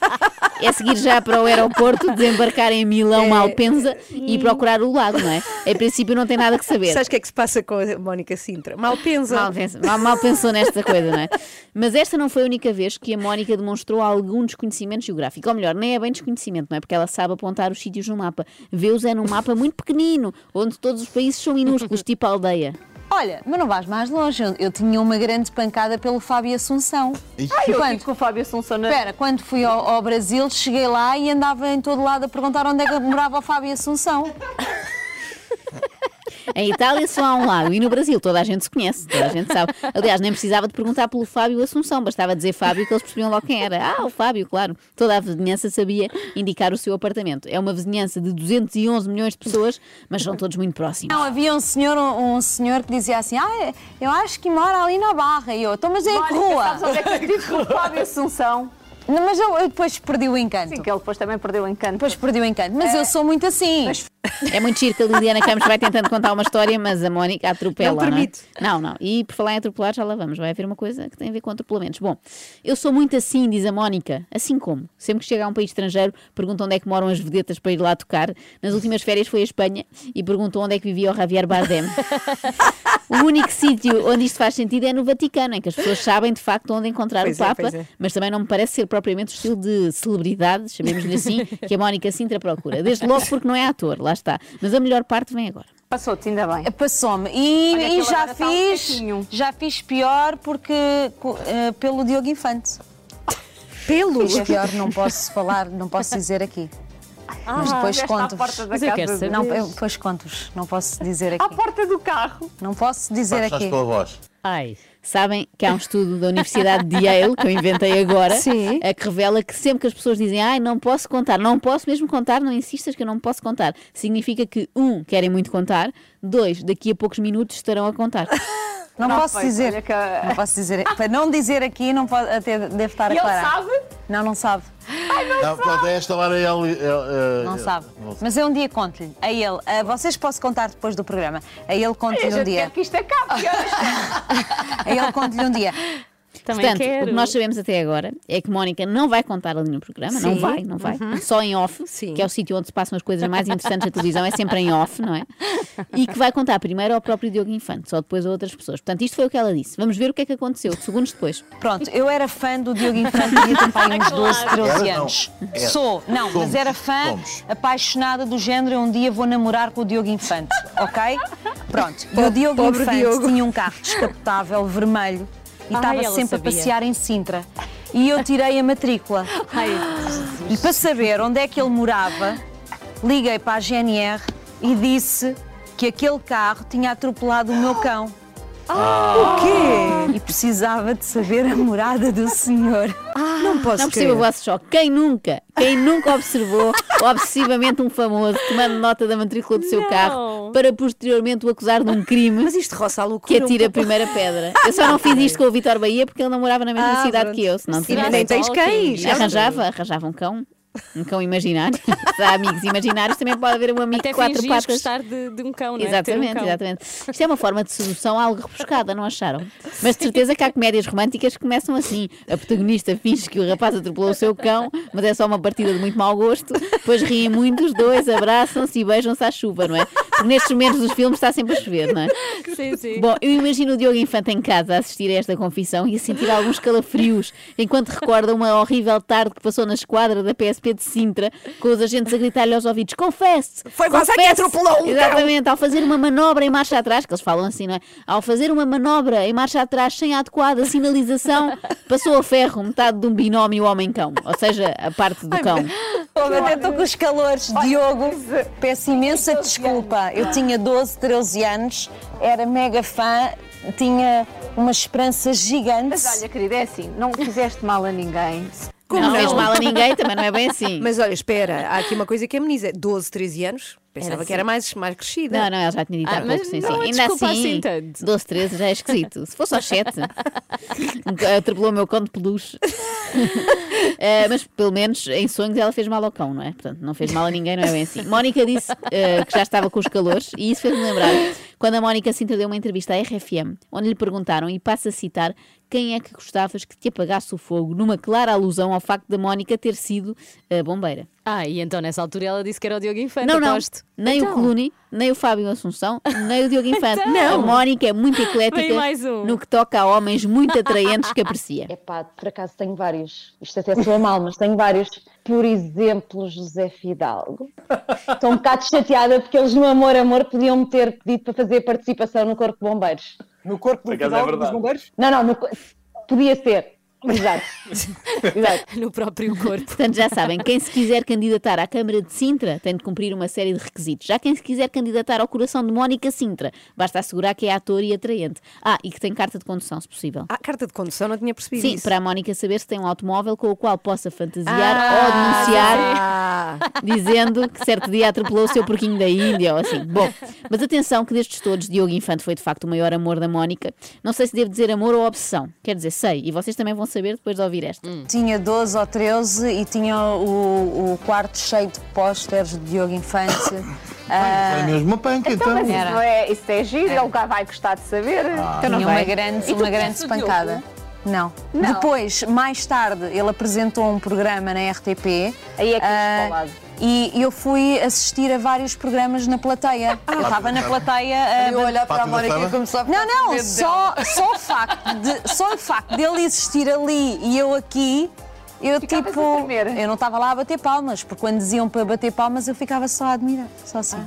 Speaker 6: É seguir já para o aeroporto, desembarcar em Milão, Malpensa e procurar o lago, não é? Em princípio não tem nada que saber.
Speaker 1: Sabes o que é que se passa com a Mónica Sintra? Mal pensa.
Speaker 6: Mal, pensa- mal- mal pensou nesta coisa, não é? Mas esta não foi a única vez que a Mónica demonstrou algum desconhecimento geográfico. Ou melhor, nem é bem desconhecimento, não é? Porque ela sabe apontar os sítios no mapa. Vê-os é num mapa muito pequenino, onde todos os países são minúsculos, tipo aldeia.
Speaker 8: Olha, mas não vais mais longe. Eu, eu tinha uma grande pancada pelo Fábio Assunção.
Speaker 9: Ai,
Speaker 8: quando,
Speaker 10: Com o Fábio Assunção na...
Speaker 8: espera, quando fui ao, ao Brasil, cheguei lá e andava em todo lado a perguntar onde é que morava o Fábio Assunção.
Speaker 6: Em Itália só há um lago e no Brasil toda a gente se conhece, toda a gente sabe. Aliás, nem precisava de perguntar pelo Fábio Assunção, bastava dizer Fábio que eles percebiam logo quem era. Ah, o Fábio, claro. Toda a vizinhança sabia indicar o seu apartamento. É uma vizinhança de 211 milhões de pessoas, mas são todos muito próximos.
Speaker 8: Não, havia um senhor, um, um senhor que dizia assim: Ah, eu acho que mora ali na Barra. E eu, então, mas em que rua?
Speaker 10: sabes onde é que eu tive com o Fábio Assunção?
Speaker 8: Não, mas eu, eu depois perdi o encanto.
Speaker 10: Sim, que ele depois também perdeu o encanto.
Speaker 8: Depois perdi o encanto. Mas eu sou muito assim.
Speaker 6: É muito giro que a Liliana Campos vai tentando contar uma história, mas a Mónica atropela.
Speaker 1: Não
Speaker 6: é?
Speaker 1: permite.
Speaker 6: Não, não. E por falar em atropelar, já lá vamos. Vai haver uma coisa que tem a ver com atropelamentos. Bom, eu sou muito assim, diz a Mónica. Assim como. Sempre que chega a um país estrangeiro, perguntam onde é que moram as vedetas para ir lá tocar. Nas últimas férias foi a Espanha e perguntou onde é que vivia o Javier Bardem. o único sítio onde isto faz sentido é no Vaticano, em que as pessoas sabem de facto onde encontrar
Speaker 1: Pois
Speaker 6: o
Speaker 1: é,
Speaker 6: Papa,
Speaker 1: pois é.
Speaker 6: mas também não me parece ser propriamente o estilo de celebridade, chamemos-lhe assim, que a Mónica Sintra procura. Desde logo porque não é ator, lá está. Mas a melhor parte vem agora.
Speaker 10: Passou-te, ainda bem.
Speaker 8: Passou-me. E,
Speaker 10: Olha
Speaker 8: e já
Speaker 10: um
Speaker 8: fiz.
Speaker 10: quietinho.
Speaker 8: já fiz pior porque eh, pelo Diogo Infante.
Speaker 1: Pelo.
Speaker 8: Fiz pior, não posso falar, não posso dizer aqui. Mas depois
Speaker 10: à
Speaker 8: conto-vos.
Speaker 10: porta da
Speaker 2: Mas eu quero
Speaker 10: casa.
Speaker 2: saber.
Speaker 8: Não, eu depois conto-vos. Não posso dizer
Speaker 10: À
Speaker 8: aqui.
Speaker 10: porta do carro.
Speaker 8: Não posso dizer aqui.
Speaker 9: pela voz.
Speaker 2: Ai.
Speaker 6: Sabem que há um estudo da Universidade de Yale, que eu inventei agora,
Speaker 1: Sim.
Speaker 6: que revela que sempre que as pessoas dizem ai, não posso contar, não posso mesmo contar, não insistas que eu não posso contar, significa que, um, querem muito contar, dois, daqui a poucos minutos estarão a contar.
Speaker 8: Não,
Speaker 10: Não,
Speaker 8: posso
Speaker 10: pois,
Speaker 8: dizer.
Speaker 10: que-
Speaker 8: Não posso dizer. Para não dizer aqui, não pode, até deve estar a
Speaker 10: E ele
Speaker 8: aclarar.
Speaker 10: sabe?
Speaker 8: Não, não sabe.
Speaker 9: Não, pronto, a esta hora ele. ele, eh,
Speaker 8: Não
Speaker 9: ele-
Speaker 8: sabe.
Speaker 9: não sabe.
Speaker 8: Mas eu um dia conto-lhe. A ele. A vocês posso contar depois do programa. A ele
Speaker 10: A
Speaker 8: conto-lhe um dia.
Speaker 10: que isto acabe.
Speaker 8: A ele conto-lhe um dia.
Speaker 2: Também
Speaker 6: Portanto,
Speaker 2: quero.
Speaker 6: o que nós sabemos até agora é que Mónica não vai contar ali no programa, não
Speaker 1: Sim.
Speaker 6: vai, não vai, só em off,
Speaker 1: Sim.
Speaker 6: que é o sítio onde se passam as coisas mais interessantes da televisão, é sempre em off, não é? E que vai contar primeiro ao próprio Diogo Infante, só depois a outras pessoas. Portanto, isto foi o que ela disse. Vamos ver o que é que aconteceu, segundos depois.
Speaker 8: Pronto, eu era fã do Diogo Infante, ter pai uns 12, 13
Speaker 9: Era, não.
Speaker 8: anos.
Speaker 9: Era.
Speaker 8: Sou, não, mas
Speaker 9: Somos,
Speaker 8: era fã,
Speaker 9: somos.
Speaker 8: apaixonada do género. Um dia vou namorar com o Diogo Infante, ok? Pronto, e o Diogo
Speaker 1: pobre
Speaker 8: Infante
Speaker 1: Diogo.
Speaker 8: tinha um carro descapotável, vermelho, e estava sempre
Speaker 2: sabia.
Speaker 8: a passear em Sintra. E eu tirei a matrícula.
Speaker 2: Ai,
Speaker 8: E para saber onde é que ele morava, liguei para a GNR e disse que aquele carro tinha atropelado o meu cão.
Speaker 1: O quê?
Speaker 8: E precisava de saber a morada do senhor.
Speaker 1: Não posso
Speaker 6: Não percebo o vosso choque. Quem nunca, quem nunca observou obsessivamente um famoso tomando nota da matrícula do seu
Speaker 2: Não.
Speaker 6: carro para posteriormente o acusar de um crime
Speaker 1: Mas isto roça a
Speaker 6: que
Speaker 1: loucura.
Speaker 6: atira a
Speaker 1: um pouco.
Speaker 6: primeira pedra? Eu só não fiz isto com o Vitor Bahia porque ele não morava na mesma
Speaker 1: Ah,
Speaker 6: cidade
Speaker 1: pronto.
Speaker 6: que eu, senão
Speaker 1: E
Speaker 6: tinha
Speaker 1: nem tens cães.
Speaker 6: Arranjava, arranjava um cão. Um cão imaginário. Se há amigos imaginários, também pode haver um amigo
Speaker 2: até
Speaker 6: de quatro patas.
Speaker 2: gostar de, de um cão, não é? Ter um
Speaker 6: Exatamente,
Speaker 2: cão.
Speaker 6: exatamente. Isto é uma forma de sedução algo rebuscada, não acharam? Mas de certeza que há comédias românticas que começam assim. A protagonista finge que o rapaz atropelou o seu cão, mas é só uma partida de muito mau gosto. Depois riem muito os dois, abraçam-se e beijam-se à chuva, não é? Porque nestes momentos dos filmes está sempre a chover, não é?
Speaker 2: Sim, sim.
Speaker 6: Bom, eu imagino o Diogo Infante em casa a assistir a esta confissão e a sentir alguns calafrios enquanto recorda uma horrível tarde que passou na esquadra da PSP de Sintra com os agentes a gritar-lhe aos ouvidos: Confesse!
Speaker 1: Foi você que
Speaker 6: confesse!"
Speaker 1: atropelou um cão."
Speaker 6: Exatamente, ao fazer uma manobra em marcha atrás, que eles falam assim, não é? Ao fazer uma manobra em marcha atrás sem a adequada sinalização, passou a ferro metade de um binómio homem-cão, ou seja, a parte do cão.
Speaker 8: Pô, até estou com os calores. Diogo, peço imensa desculpa. Eu tinha 12, 13 anos, era mega fã, tinha uma esperança gigante.
Speaker 10: Mas olha, querida, é assim, não fizeste mal a ninguém.
Speaker 6: Como não fez mal a ninguém, também não é bem assim.
Speaker 1: Mas olha, espera, há aqui uma coisa que ameniza. 12, 13 anos, pensava
Speaker 6: Era
Speaker 1: que era mais, mais crescida.
Speaker 6: Não, não, ela já tinha dito há
Speaker 2: Ah,
Speaker 6: pouco,
Speaker 2: mas
Speaker 6: sim,
Speaker 2: não
Speaker 6: sim. Ainda assim,
Speaker 2: assim tanto.
Speaker 6: 12, 13 já é esquisito. Se fosse aos 7, atropelou o meu cão de peluche. Eh, mas pelo menos em sonhos ela fez mal ao cão, não é? Portanto, não fez mal a ninguém, não é bem assim. Mónica disse eh, que já estava com os calores e isso fez-me lembrar quando a Mónica Sintra deu uma entrevista à RFM, onde lhe perguntaram, e passo a citar, quem é que gostavas que te apagasse o fogo, numa clara alusão ao facto da Mónica ter sido eh, bombeira.
Speaker 2: Ah, e então nessa altura ela disse que era o Diogo Infante,
Speaker 6: Não, não.
Speaker 2: aposto.
Speaker 6: Nem o
Speaker 2: Então.
Speaker 6: Clooney, nem o Fábio Assunção, nem o Diogo Infante.
Speaker 2: Então.
Speaker 6: A Mónica é muito eclética
Speaker 2: um.
Speaker 6: no que toca a homens muito atraentes que aprecia.
Speaker 11: Epá, por acaso tenho vários. Isto até soa mal, mas tenho vários. Por exemplo, José Fidalgo. Estou um bocado chateada porque eles no Amor Amor podiam-me ter pedido para fazer participação no Corpo de Bombeiros.
Speaker 12: No corpo
Speaker 13: acaso é
Speaker 12: bombeiros?
Speaker 11: Não, não, no podia ser. Exato. Exato.
Speaker 2: No próprio corpo.
Speaker 6: Portanto, já sabem, quem se quiser candidatar à Câmara de Sintra tem de cumprir uma série de requisitos. Já quem se quiser candidatar ao coração de Mónica Sintra, basta assegurar que é ator e atraente. Ah, e que tem carta de condução, se possível.
Speaker 1: Ah, carta de condução, não tinha percebido
Speaker 6: Sim,
Speaker 1: isso.
Speaker 6: para a Mónica saber se tem um automóvel com o qual possa fantasiar
Speaker 1: Ah,
Speaker 6: ou denunciar
Speaker 1: Ah,
Speaker 6: dizendo que certo dia atropelou o seu porquinho da Índia ou assim. Bom, mas atenção que destes todos, Diogo Infante foi de facto o maior amor da Mónica. Não sei se devo dizer amor ou obsessão. Quer dizer, sei, e vocês também vão saber depois de ouvir esta.
Speaker 8: Tinha 12 ou 13 e tinha o, o quarto cheio de pósteres de Diogo Infante. Ah,
Speaker 9: mesmo uma panca,
Speaker 10: Então,
Speaker 9: então.
Speaker 10: mas isso, não é, isso é giro, ele cá vai gostar de saber.
Speaker 8: tinha
Speaker 6: não
Speaker 8: uma
Speaker 6: vai.
Speaker 8: grande,
Speaker 10: E
Speaker 8: uma grande espancada. Não.
Speaker 10: Não.
Speaker 8: Depois, mais tarde, ele apresentou um programa na RTP.
Speaker 10: Aí é que
Speaker 8: ah,
Speaker 10: ah, falado.
Speaker 8: E eu fui assistir a vários programas na plateia. eu estava na plateia a.
Speaker 1: eu olhar para a Mónica e começar a
Speaker 8: Não, não, só, só, o facto de, só o facto dele existir ali e eu aqui, eu
Speaker 10: Ficavas
Speaker 8: tipo. Eu não estava lá a bater palmas, porque quando diziam para bater palmas eu ficava só a admirar. Só assim.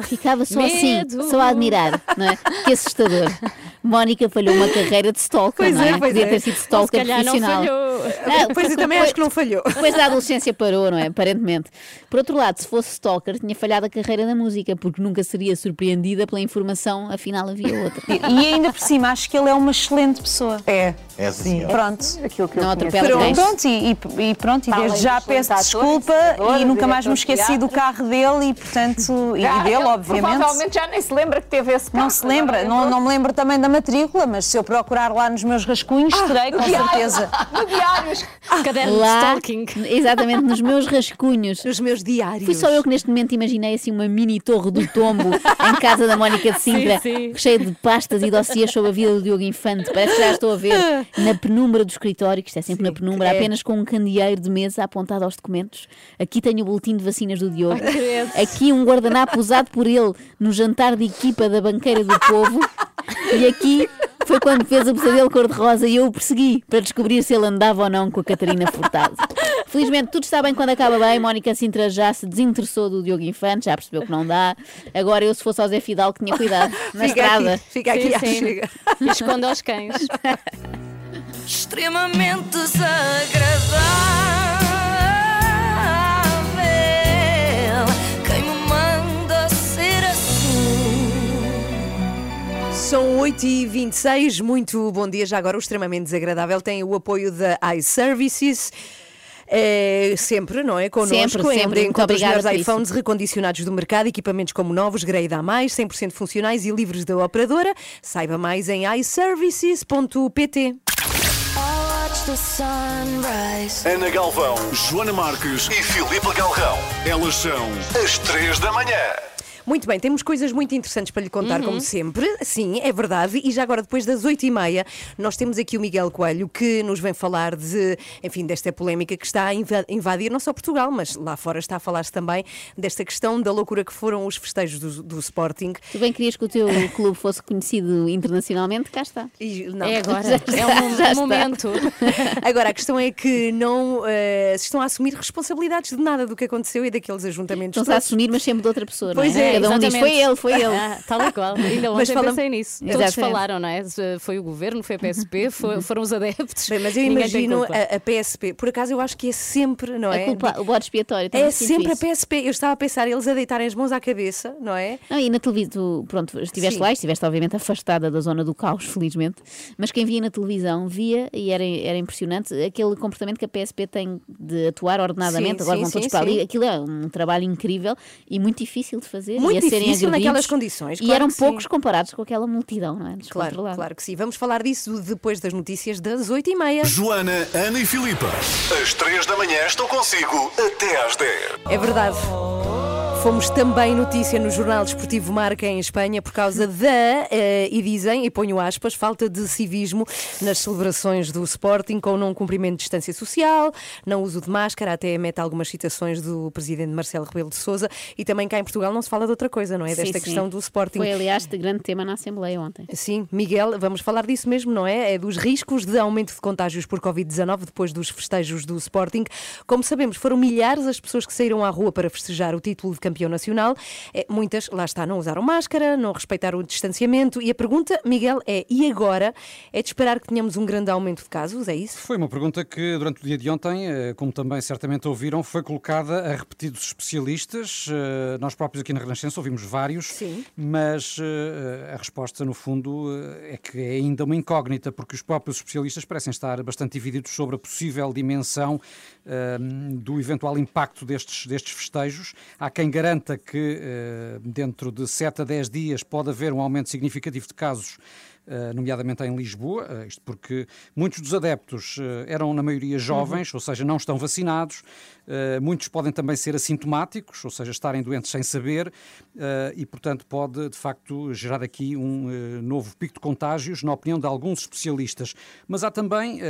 Speaker 6: Ficava só
Speaker 2: Medo.
Speaker 6: assim, só a admirar, não é? Que assustador. Mónica falhou uma carreira de stalker,
Speaker 1: Pois
Speaker 6: não é?
Speaker 1: é, pois
Speaker 6: Podia
Speaker 1: é.
Speaker 6: ter sido
Speaker 2: Se
Speaker 6: stalker
Speaker 2: não
Speaker 6: profissional.
Speaker 2: falhou.
Speaker 6: Ah,
Speaker 1: Pois eu também acho que não falhou.
Speaker 6: Depois da adolescência parou, não é? Aparentemente. Por outro lado, se fosse stalker, tinha falhado a carreira da música, porque nunca seria surpreendida pela informação, afinal havia outra.
Speaker 8: E ainda por cima, acho que ele é uma excelente pessoa.
Speaker 1: É.
Speaker 9: É assim, ó.
Speaker 8: Pronto.
Speaker 10: Aquilo que eu
Speaker 6: Não
Speaker 10: conheço.
Speaker 6: atropela
Speaker 8: Pronto, pronto, e, e- pronto, e
Speaker 10: Para
Speaker 8: desde já peço desculpa e nunca mais me esqueci do carro dele e portanto, e,
Speaker 10: Ah,
Speaker 8: e dele,
Speaker 10: ele
Speaker 8: obviamente.
Speaker 10: Provavelmente já nem se lembra que teve esse carro.
Speaker 8: Não se lembra, não, não me lembro também da matrícula, mas se eu procurar lá nos meus rascunhos, terei com certeza.
Speaker 10: No diários.
Speaker 2: Caderno de
Speaker 6: Lá,
Speaker 2: stalking.
Speaker 6: exatamente, nos meus rascunhos.
Speaker 1: Nos meus diários.
Speaker 6: Fui só eu que neste momento imaginei assim uma mini torre do tombo em casa da Mónica de Sintra,
Speaker 2: Sim, sim.
Speaker 6: cheia de pastas e dossiês sobre a vida do Diogo Infante. Parece que já estou a ver na penumbra do escritório, que isto é sempre na penumbra,
Speaker 1: é.
Speaker 6: apenas com um candeeiro de mesa apontado aos documentos. Aqui tenho o boletim de vacinas do Diogo. Aqui um guardanapo usado por ele no jantar de equipa da Banqueira do Povo. E aqui foi quando fez o pesadelo cor-de-rosa e eu o persegui para descobrir se ele andava ou não com a Catarina Furtado. Felizmente tudo está bem quando acaba bem. Mónica Sintra já se desinteressou do Diogo Infante, já percebeu que não dá. Agora eu, se fosse ao Zé Fidalgo, tinha cuidado na
Speaker 1: Fica
Speaker 6: estrada.
Speaker 1: aqui, fica aqui,
Speaker 2: Sim, sim.
Speaker 1: chega.
Speaker 2: E esconde aos cães.
Speaker 7: extremamente desagradável.
Speaker 1: São 8h26, muito bom dia. Já agora, o extremamente desagradável tem o apoio da iServices. É, sempre, não é? Connosco,
Speaker 6: Sempre,
Speaker 1: em-
Speaker 6: sempre. Muito
Speaker 1: encontra os melhores iPhones recondicionados do mercado, equipamentos como novos, grade A+, 100% funcionais e livres da operadora. Saiba mais em iServices.pt.
Speaker 7: Watch the sunrise.
Speaker 4: Ana Galvão, Joana Marques e Filipe Galrão. Elas são as três da manhã.
Speaker 1: Muito bem, temos coisas muito interessantes para lhe contar,
Speaker 2: Uhum.
Speaker 1: como sempre. Sim, é verdade. E já agora, depois das oito e meia, nós temos aqui o Miguel Coelho, que nos vem falar de, enfim, desta polémica que está a inva- invadir não só Portugal, mas lá fora está a falar-se também desta questão da loucura que foram os festejos do, do Sporting.
Speaker 6: Tu bem querias que o teu clube fosse conhecido internacionalmente, cá está.
Speaker 1: E, não,
Speaker 2: É agora,
Speaker 6: Já está,
Speaker 2: é um
Speaker 6: já está.
Speaker 2: momento.
Speaker 1: Agora, a questão é que não eh, se estão a assumir responsabilidades de nada do que aconteceu e daqueles ajuntamentos.
Speaker 6: Estão-se a assumir, mas sempre de outra pessoa,
Speaker 1: Pois
Speaker 6: não é?
Speaker 1: é,
Speaker 6: Cada um diz, foi ele, foi ele.
Speaker 2: Ah, tal e qual. Ainda
Speaker 1: Mas
Speaker 2: ontem
Speaker 1: fala-
Speaker 2: pensei nisso. Todos
Speaker 6: Exatamente.
Speaker 2: falaram, não é? Foi o governo, foi a PSP, foi- foram os adeptos.
Speaker 1: Bem, mas eu
Speaker 2: Ninguém
Speaker 1: imagino a, a PSP, por acaso eu acho que é sempre, não
Speaker 6: A
Speaker 1: é?
Speaker 6: culpa, o bode expiatório.
Speaker 1: É sempre a
Speaker 6: isso.
Speaker 1: PSP. Eu estava a pensar eles a deitarem as mãos à cabeça, não é?
Speaker 6: Não, e na televisão, tu, pronto, estiveste
Speaker 1: Sim.
Speaker 6: lá, e estiveste obviamente afastada da zona do caos, felizmente, mas quem via na televisão via, e era, era impressionante, aquele comportamento que a PSP tem de atuar ordenadamente,
Speaker 1: Sim,
Speaker 6: agora
Speaker 1: sim,
Speaker 6: vão todos
Speaker 1: sim,
Speaker 6: para ali, aquilo é um trabalho incrível e muito difícil de fazer,
Speaker 1: Muito
Speaker 6: e
Speaker 1: difícil naquelas condições,
Speaker 6: e
Speaker 1: claro
Speaker 6: eram
Speaker 1: que sim.
Speaker 6: poucos comparados com aquela multidão, não é?
Speaker 1: Claro, claro que sim. Vamos falar disso depois das notícias das 8h30.
Speaker 4: Joana, Ana e Filipa. Às 3 da manhã estou consigo até às 10.
Speaker 1: É verdade. Fomos também notícia no Jornal Desportivo Marca em Espanha por causa da, eh, e dizem, e ponho aspas, falta de civismo nas celebrações do Sporting, com não cumprimento de distância social, não uso de máscara, até mete algumas citações do presidente Marcelo Rebelo de Sousa e também cá em Portugal não se fala de outra coisa, não é? Desta
Speaker 6: sim.
Speaker 1: questão do Sporting.
Speaker 6: Foi, aliás, de grande tema na Assembleia ontem.
Speaker 1: Sim, Miguel, vamos falar disso mesmo, não é? É dos riscos de aumento de contágios por Covid-19 depois dos festejos do Sporting. Como sabemos, foram milhares as pessoas que saíram à rua para festejar o título de campeão nacional. É, muitas, lá está, não usaram máscara, não respeitaram o distanciamento. E a pergunta, Miguel, é: e agora? É de esperar que tenhamos um grande aumento de casos? É isso?
Speaker 5: Foi uma pergunta que durante o dia de ontem, eh, como também certamente ouviram, foi colocada a repetidos especialistas. Eh, Nós próprios aqui na Renascença ouvimos vários,
Speaker 1: Sim.
Speaker 5: mas eh, a resposta, no fundo, é que é ainda uma incógnita, porque os próprios especialistas parecem estar bastante divididos sobre a possível dimensão do eventual impacto destes, destes festejos. Há quem garanta que eh, dentro de 7 a 10 dias pode haver um aumento significativo de casos Uh, nomeadamente em Lisboa, uh, isto porque muitos dos adeptos eram, na maioria, jovens, ou seja, não estão vacinados, muitos podem também ser assintomáticos, ou seja, estarem doentes sem saber, uh, e, portanto, pode, de facto, gerar aqui um uh, novo pico de contágios, na opinião de alguns especialistas. Mas há também,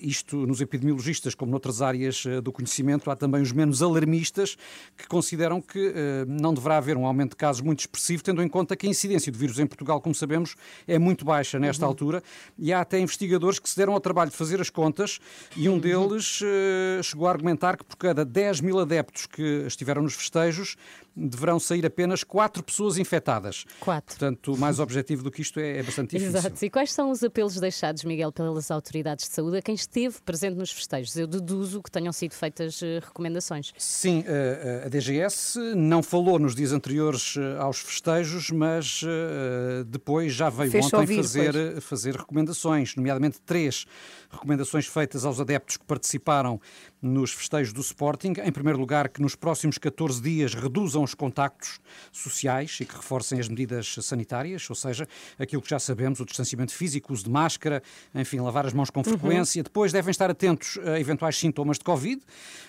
Speaker 5: isto nos epidemiologistas, como noutras áreas do conhecimento, há também os menos alarmistas, que consideram que não deverá haver um aumento de casos muito expressivo, tendo em conta que a incidência do vírus em Portugal, como sabemos, é muito baixa nesta altura. E há até investigadores que se deram ao trabalho de fazer as contas e um deles eh, chegou a argumentar que por cada 10 mil adeptos que estiveram nos festejos deverão sair apenas 4 pessoas infectadas.
Speaker 2: Quatro.
Speaker 5: Portanto, mais objetivo do que isto é, é bastante difícil.
Speaker 2: Exato. E quais são os apelos deixados, Miguel, pelas autoridades de saúde a quem esteve presente nos festejos? Eu deduzo que tenham sido feitas eh, recomendações.
Speaker 5: Sim, eh, a DGS não falou nos dias anteriores eh, aos festejos, mas eh, depois já veio
Speaker 1: Fez-se
Speaker 5: ontem
Speaker 1: ouvir,
Speaker 5: fazer,
Speaker 1: pois.
Speaker 5: fazer recomendações, nomeadamente três recomendações feitas aos adeptos que participaram nos festejos do Sporting. Em primeiro lugar, que nos próximos 14 dias reduzam os contactos sociais e que reforcem as medidas sanitárias, ou seja, aquilo que já sabemos, o distanciamento físico, o uso de máscara, enfim, lavar as mãos com frequência. Depois devem estar atentos a eventuais sintomas de Covid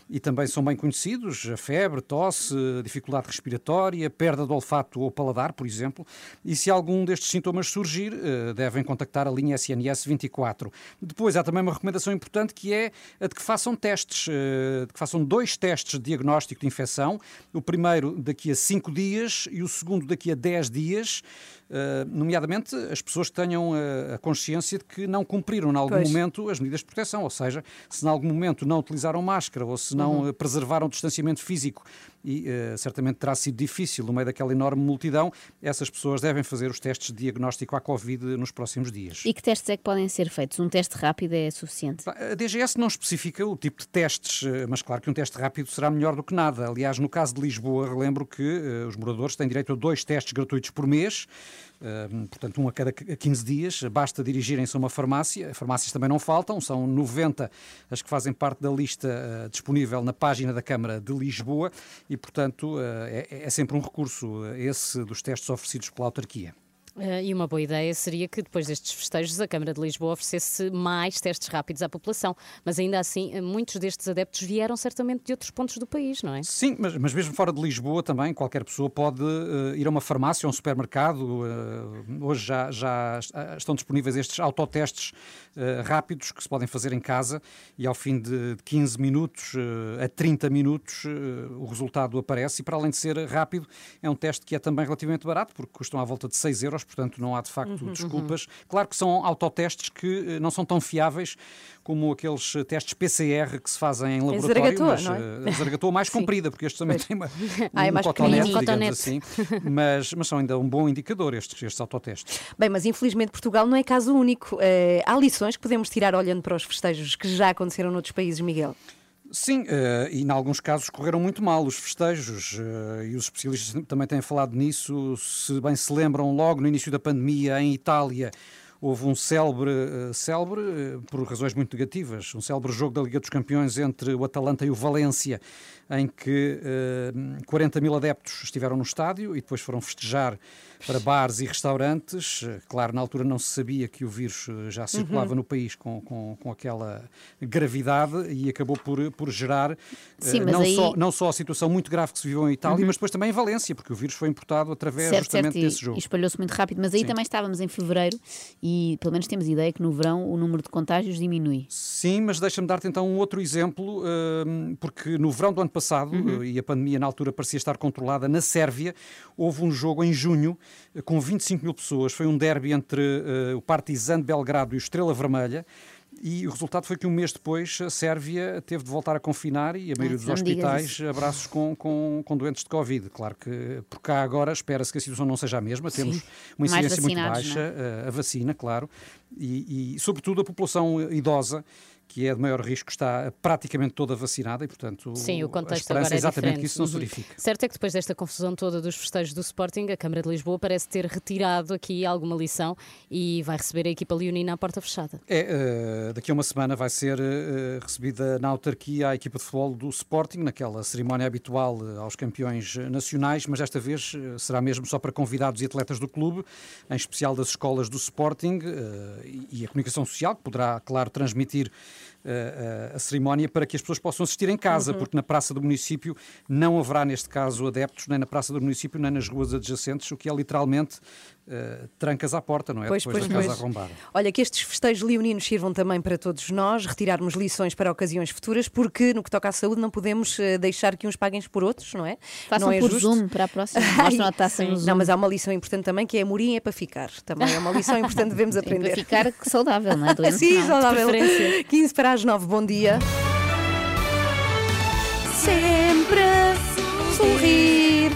Speaker 5: e também são bem conhecidos, a febre, tosse, dificuldade respiratória, perda do olfato ou paladar, por exemplo. E se algum destes sintomas surgir, eh, devem contactar a linha SNS 24. Depois há também uma recomendação importante que é a de que façam testes, eh, de que façam dois testes de diagnóstico de infecção, o primeiro daqui a 5 dias e o segundo daqui a 10 dias, eh, nomeadamente as pessoas que tenham eh, a consciência de que não cumpriram em algum
Speaker 1: Pois.
Speaker 5: momento as medidas de proteção, ou seja, se em algum momento não utilizaram máscara ou se não
Speaker 1: Uhum.
Speaker 5: eh, preservaram o distanciamento físico e eh, certamente terá sido difícil no meio daquela enorme multidão, essas pessoas devem fazer os testes de diagnóstico à Covid nos próximos dias.
Speaker 6: E que testes é que podem ser feitos? Um teste rápido é suficiente?
Speaker 5: A DGS não especifica o tipo de testes, eh, mas claro que um teste rápido será melhor do que nada. Aliás, no caso de Lisboa, relembro que eh, os moradores têm direito a dois testes gratuitos por mês, portanto, um a cada 15 dias. Basta dirigirem-se a uma farmácia. As farmácias também não faltam, são 90 as que fazem parte da lista eh, disponível na página da Câmara de Lisboa e, portanto, eh, é, é sempre um recurso eh, esse dos testes oferecidos pela autarquia.
Speaker 2: Eh, e uma boa ideia seria que depois destes festejos a Câmara de Lisboa oferecesse mais testes rápidos à população. Mas ainda assim, eh, muitos destes adeptos vieram certamente de outros pontos do país, não é?
Speaker 5: Sim, mas, mas mesmo fora de Lisboa também, qualquer pessoa pode eh, ir a uma farmácia ou um supermercado. eh, hoje já, já est- estão disponíveis estes autotestes rápidos que se podem fazer em casa e ao fim de 15 minutos eh, a 30 minutos eh, o resultado aparece e para além de ser rápido é um teste que é também relativamente barato porque custam à volta de 6 euros, portanto não há de facto
Speaker 1: Uhum,
Speaker 5: desculpas. Claro que são autotestes que eh, não são tão fiáveis como aqueles eh, testes PCR que se fazem em laboratório,
Speaker 1: Zaragatua,
Speaker 5: mas
Speaker 1: não é?
Speaker 5: eh, mais comprida, porque este também tem uma,
Speaker 1: Ah, é
Speaker 5: um
Speaker 1: mais
Speaker 5: cotonete, digamos
Speaker 1: Cotonete.
Speaker 5: assim, mas, mas são ainda um bom indicador estes, estes autotestes.
Speaker 1: Bem, mas infelizmente Portugal não é caso único. Eh, há lições que podemos tirar olhando para os festejos que já aconteceram noutros países, Miguel.
Speaker 5: Sim, eh, e em alguns casos correram muito mal os festejos, eh, e os especialistas também têm falado nisso. Se bem se lembram, logo no início da pandemia, em Itália, houve um célebre, eh, célebre por razões muito negativas, um célebre jogo da Liga dos Campeões entre o Atalanta e o Valência, em que eh, 40 mil adeptos estiveram no estádio e depois foram festejar para bares e restaurantes. Eh, Claro, na altura não se sabia que o vírus eh, já circulava
Speaker 6: Uhum.
Speaker 5: no país com, com, com aquela gravidade e acabou por, por gerar eh,
Speaker 6: Sim, mas
Speaker 5: não,
Speaker 6: aí-
Speaker 5: só, não só a situação muito grave que se viveu em Itália,
Speaker 6: Uhum.
Speaker 5: mas depois também em Valência, porque o vírus foi importado através
Speaker 6: certo,
Speaker 5: justamente
Speaker 6: certo, e,
Speaker 5: desse jogo.
Speaker 6: e espalhou-se muito rápido. Mas aí
Speaker 5: Sim.
Speaker 6: também estávamos em fevereiro e pelo menos temos ideia que no verão o número de contágios diminui.
Speaker 5: Sim, mas deixa-me dar-te então um outro exemplo, hum, porque no verão do ano passado,
Speaker 6: Uhum.
Speaker 5: eh, e a pandemia na altura parecia estar controlada, na Sérvia, houve um jogo em junho eh, com 25 mil pessoas. Foi um derby entre eh, o Partizan de Belgrado e o Estrela Vermelha. E o resultado foi que um mês depois a Sérvia teve de voltar a confinar e a maioria dos hospitais abraços com, com, com doentes de Covid. Claro que por cá agora espera-se que a situação não seja a mesma. Temos
Speaker 6: Sim.
Speaker 5: uma
Speaker 6: Mais
Speaker 5: incidência muito
Speaker 6: vacinados,
Speaker 5: baixa, eh, a vacina, claro, e, e, sobretudo a população idosa, que é de maior risco, está praticamente toda vacinada e, portanto,
Speaker 2: Sim, o
Speaker 5: a
Speaker 2: contexto
Speaker 5: esperança
Speaker 2: agora é
Speaker 5: é exatamente
Speaker 2: diferente.
Speaker 5: que isso não se
Speaker 2: Uhum.
Speaker 5: verifique.
Speaker 2: Certo é que depois desta confusão toda dos festejos do Sporting, a Câmara de Lisboa parece ter retirado aqui alguma lição e vai receber a equipa leonina à porta fechada.
Speaker 5: É, eh, daqui a uma semana vai ser eh, recebida na autarquia a equipa de futebol do Sporting, naquela cerimónia habitual aos campeões nacionais, mas desta vez será mesmo só para convidados e atletas do clube, em especial das escolas do Sporting eh, e- a comunicação social, que poderá, claro, transmitir a, a cerimónia para que as pessoas possam assistir em casa,
Speaker 1: Uhum.
Speaker 5: porque na Praça do Município não haverá, neste caso, adeptos, nem na Praça do Município, nem nas ruas adjacentes, o que é literalmente eh, trancas à porta, não é?
Speaker 1: Pois,
Speaker 5: Depois
Speaker 1: pois,
Speaker 5: da casa
Speaker 1: pois.
Speaker 5: arrombada.
Speaker 1: Olha, que estes festejos leoninos sirvam também para todos nós, retirarmos lições para ocasiões futuras, porque no que toca à saúde não podemos eh, deixar que uns paguem por outros, não é?
Speaker 6: Façam
Speaker 1: não é
Speaker 6: por
Speaker 1: justo.
Speaker 6: Zoom para a próxima. Mostram a taça no Zoom.
Speaker 1: Não, mas há uma lição importante também que é amorim é para ficar. Também é uma lição importante devemos aprender.
Speaker 6: para ficar saudável, não é? Doente,
Speaker 1: Sim,
Speaker 6: não.
Speaker 1: saudável.
Speaker 6: De preferência.
Speaker 1: 15 para as 9, bom dia. Sempre a sorrir.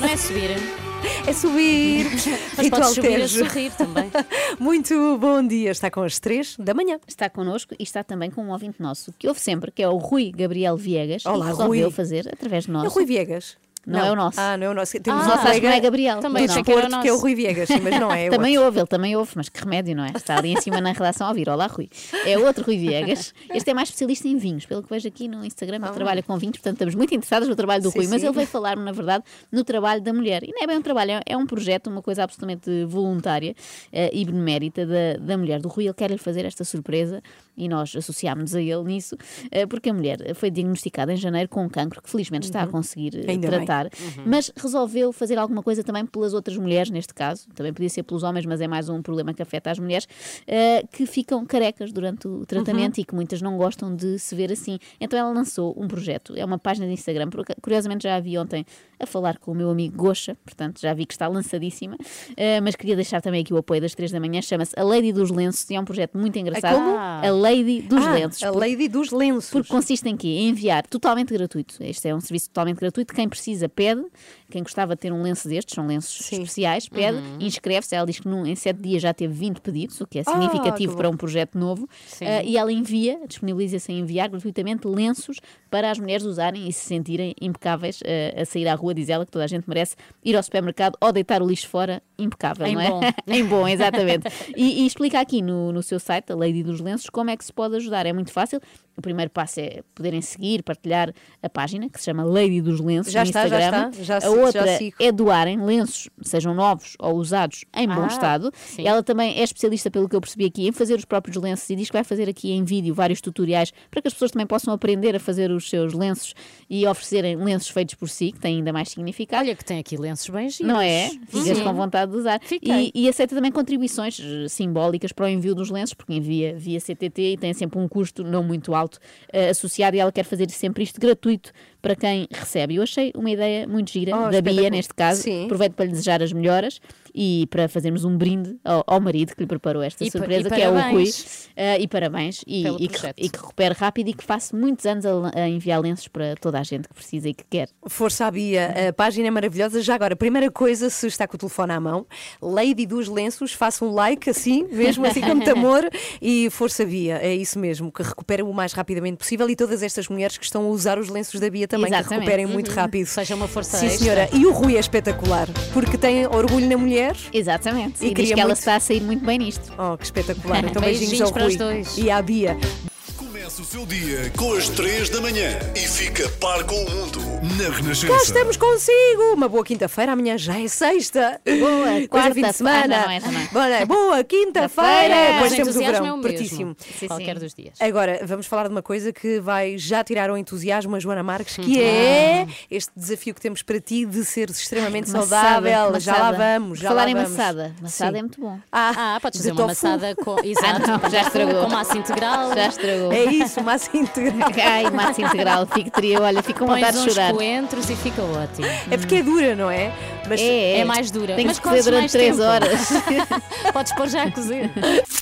Speaker 2: Não é subir.
Speaker 1: É subir.
Speaker 2: Mas
Speaker 1: Ritual
Speaker 2: podes subir a
Speaker 1: Tejo.
Speaker 2: sorrir também.
Speaker 1: Muito bom dia. Está com as 3 da manhã.
Speaker 6: Está connosco e está também com um ouvinte nosso que ouve sempre, que é o Rui Gabriel Viegas.
Speaker 1: Olá,
Speaker 6: e resolveu
Speaker 1: Rui.
Speaker 6: fazer através de nós.
Speaker 1: É o Rui Viegas.
Speaker 6: Não, é o nosso.
Speaker 1: Ah, não é o nosso. Temos
Speaker 6: Ah, sabes que
Speaker 1: colega
Speaker 6: não é Gabriel.
Speaker 1: também
Speaker 6: Não.
Speaker 1: do desporto, que é o Rui Viegas, sim, mas não é. é o
Speaker 6: também
Speaker 1: outro.
Speaker 6: ouve, ele também ouve, mas que remédio, não é? Está ali em cima na redação a ouvir. Olá, Rui. É outro Rui Viegas. Este é mais especialista em vinhos, pelo que vejo aqui no Instagram, ele trabalha com vinhos, portanto estamos muito interessados no trabalho do
Speaker 1: Ah. Sim,
Speaker 6: Rui, mas
Speaker 1: sim.
Speaker 6: ele veio falar-me, na verdade, no trabalho da mulher. E não é bem um trabalho, é- é um projeto, uma coisa absolutamente voluntária eh, e benemérita da, da mulher do Rui. Ele quer lhe fazer esta surpresa e nós associámos-nos a ele nisso, eh, porque a mulher foi diagnosticada em janeiro com um cancro que felizmente está a
Speaker 1: Uhum.
Speaker 6: conseguir eh,
Speaker 1: Ainda
Speaker 6: tratar,
Speaker 1: Uhum.
Speaker 6: mas resolveu fazer alguma coisa também pelas outras mulheres, neste caso, também podia ser pelos homens, mas é mais um problema que afeta as mulheres, eh, que ficam carecas durante o tratamento
Speaker 1: Uhum.
Speaker 6: e que muitas não gostam de se ver assim. Então ela lançou um projeto, é uma página de Instagram, curiosamente já a vi ontem a falar com o meu amigo Gocha, portanto já vi que está lançadíssima, eh, mas queria deixar também aqui o apoio das três da manhã, chama-se A Lady dos Lenços e é um projeto muito engraçado.
Speaker 1: como?
Speaker 6: A Lady dos
Speaker 1: Ah,
Speaker 6: Lenços.
Speaker 1: a Lady dos Lenços.
Speaker 6: Porque consiste em quê? Em enviar totalmente gratuito. Este é um serviço totalmente gratuito. Quem precisa pede. Quem gostava de ter um lenço destes, são lenços especiais, pede,
Speaker 2: Uhum.
Speaker 6: inscreve-se. Ela diz que num, em 7 dias já teve 20 pedidos, o que é
Speaker 1: Ah,
Speaker 6: significativo
Speaker 1: que
Speaker 6: para um projeto novo.
Speaker 2: Sim.
Speaker 6: Ah, e ela envia, disponibiliza-se a enviar gratuitamente lenços para as mulheres usarem e se sentirem impecáveis ah, a sair à rua. Diz ela que toda a gente merece ir ao supermercado ou deitar o lixo fora impecável,
Speaker 2: Em
Speaker 6: não é?
Speaker 2: bom.
Speaker 6: em bom, exatamente. E, e explica aqui no, no seu site, a Lady dos Lenços, como é que se pode ajudar. É muito fácil. O primeiro passo é poderem seguir, partilhar a página, que se chama Lady dos Lenços
Speaker 1: Já
Speaker 6: no
Speaker 1: está, já
Speaker 6: Instagram.
Speaker 1: está, já
Speaker 6: a
Speaker 1: já
Speaker 6: outra é doarem lenços, sejam novos ou usados, em bom
Speaker 1: Ah,
Speaker 6: estado.
Speaker 2: sim.
Speaker 6: Ela também é especialista, pelo que eu percebi aqui, em fazer os próprios lenços e diz que vai fazer aqui em vídeo vários tutoriais para que as pessoas também possam aprender a fazer os seus lenços e oferecerem lenços feitos por si, que têm ainda mais significado.
Speaker 2: Olha que tem aqui lenços bem giros.
Speaker 6: Não é? Ficas
Speaker 2: Sim.
Speaker 6: com vontade de usar. E, e aceita também contribuições eh, simbólicas para o envio dos lenços, porque envia via CTT e tem sempre um custo não muito alto eh, associado e ela quer fazer sempre isto gratuito para quem recebe. Eu achei uma ideia muito gira,
Speaker 1: Oh,
Speaker 6: da Bia neste caso.
Speaker 1: Sim.
Speaker 6: Aproveito para lhe desejar as melhoras e para fazermos um brinde ao, ao marido que lhe preparou esta
Speaker 2: E
Speaker 6: surpresa, que é o Rui. Eh, e parabéns. E, e que, e que recupere rápido e que faça muitos anos a, a enviar lenços para toda a gente que precisa e que quer.
Speaker 1: Força à Bia, a página é maravilhosa. Já agora, primeira coisa, se está com o telefone à mão, Lady dos Lenços, faça um like assim, mesmo assim com muito amor. E força Bia, é isso mesmo, que recupere o mais rapidamente possível. E todas estas mulheres que estão a usar os lenços da Bia também, que
Speaker 6: Exatamente.
Speaker 1: recuperem muito
Speaker 2: Uhum.
Speaker 1: rápido.
Speaker 2: Seja uma força
Speaker 1: Sim,
Speaker 2: extra.
Speaker 1: senhora. E o Rui é espetacular, porque tem orgulho na mulher.
Speaker 6: Exatamente.
Speaker 1: E
Speaker 6: E, diz que ela
Speaker 1: muito-
Speaker 6: está a sair muito bem nisto.
Speaker 1: Oh, que espetacular. Então beijinhos,
Speaker 2: Beijinhos
Speaker 1: ao
Speaker 2: para
Speaker 1: Rui
Speaker 2: os dois.
Speaker 1: e à Bia.
Speaker 4: Começa o seu dia com as 3 da manhã e fica par com o mundo na Renascença.
Speaker 1: Cá estamos consigo! Uma boa quinta-feira, amanhã já é sexta.
Speaker 6: Boa quarta-
Speaker 1: fim de
Speaker 6: Ah,
Speaker 1: semana.
Speaker 6: não é, não é.
Speaker 1: Boa, boa quinta-feira!
Speaker 2: O
Speaker 1: temos o
Speaker 2: entusiasmo
Speaker 1: verão,
Speaker 2: é o
Speaker 1: pertíssimo.
Speaker 6: Sim,
Speaker 2: Qualquer
Speaker 6: sim.
Speaker 2: dos dias.
Speaker 1: Agora, vamos falar de uma coisa que vai já tirar o entusiasmo a Joana Marques, que é este desafio que temos para ti de seres extremamente
Speaker 6: Maçada,
Speaker 1: saudável. Já lá vamos, já
Speaker 6: Falar
Speaker 1: lá
Speaker 6: em
Speaker 1: vamos.
Speaker 6: maçada. Maçada
Speaker 1: Sim.
Speaker 6: é muito bom.
Speaker 2: Ah, podes
Speaker 1: de
Speaker 2: fazer uma
Speaker 1: tofu.
Speaker 2: maçada com. Exato.
Speaker 6: Ah, já estragou.
Speaker 2: Com massa integral.
Speaker 6: Já estragou.
Speaker 1: É isso, massa integral.
Speaker 6: Ai, massa integral, fico tria, olha, fico com
Speaker 2: Pões
Speaker 6: vontade de
Speaker 2: uns
Speaker 6: chorar.
Speaker 2: coentros e fica ótimo.
Speaker 1: É porque é dura, não é? Mas
Speaker 6: É,
Speaker 2: É mais dura.
Speaker 6: Tem que
Speaker 2: mas
Speaker 6: cozer durante
Speaker 2: mais
Speaker 6: 3
Speaker 2: tempo.
Speaker 6: horas.
Speaker 2: Podes pôr já a cozer.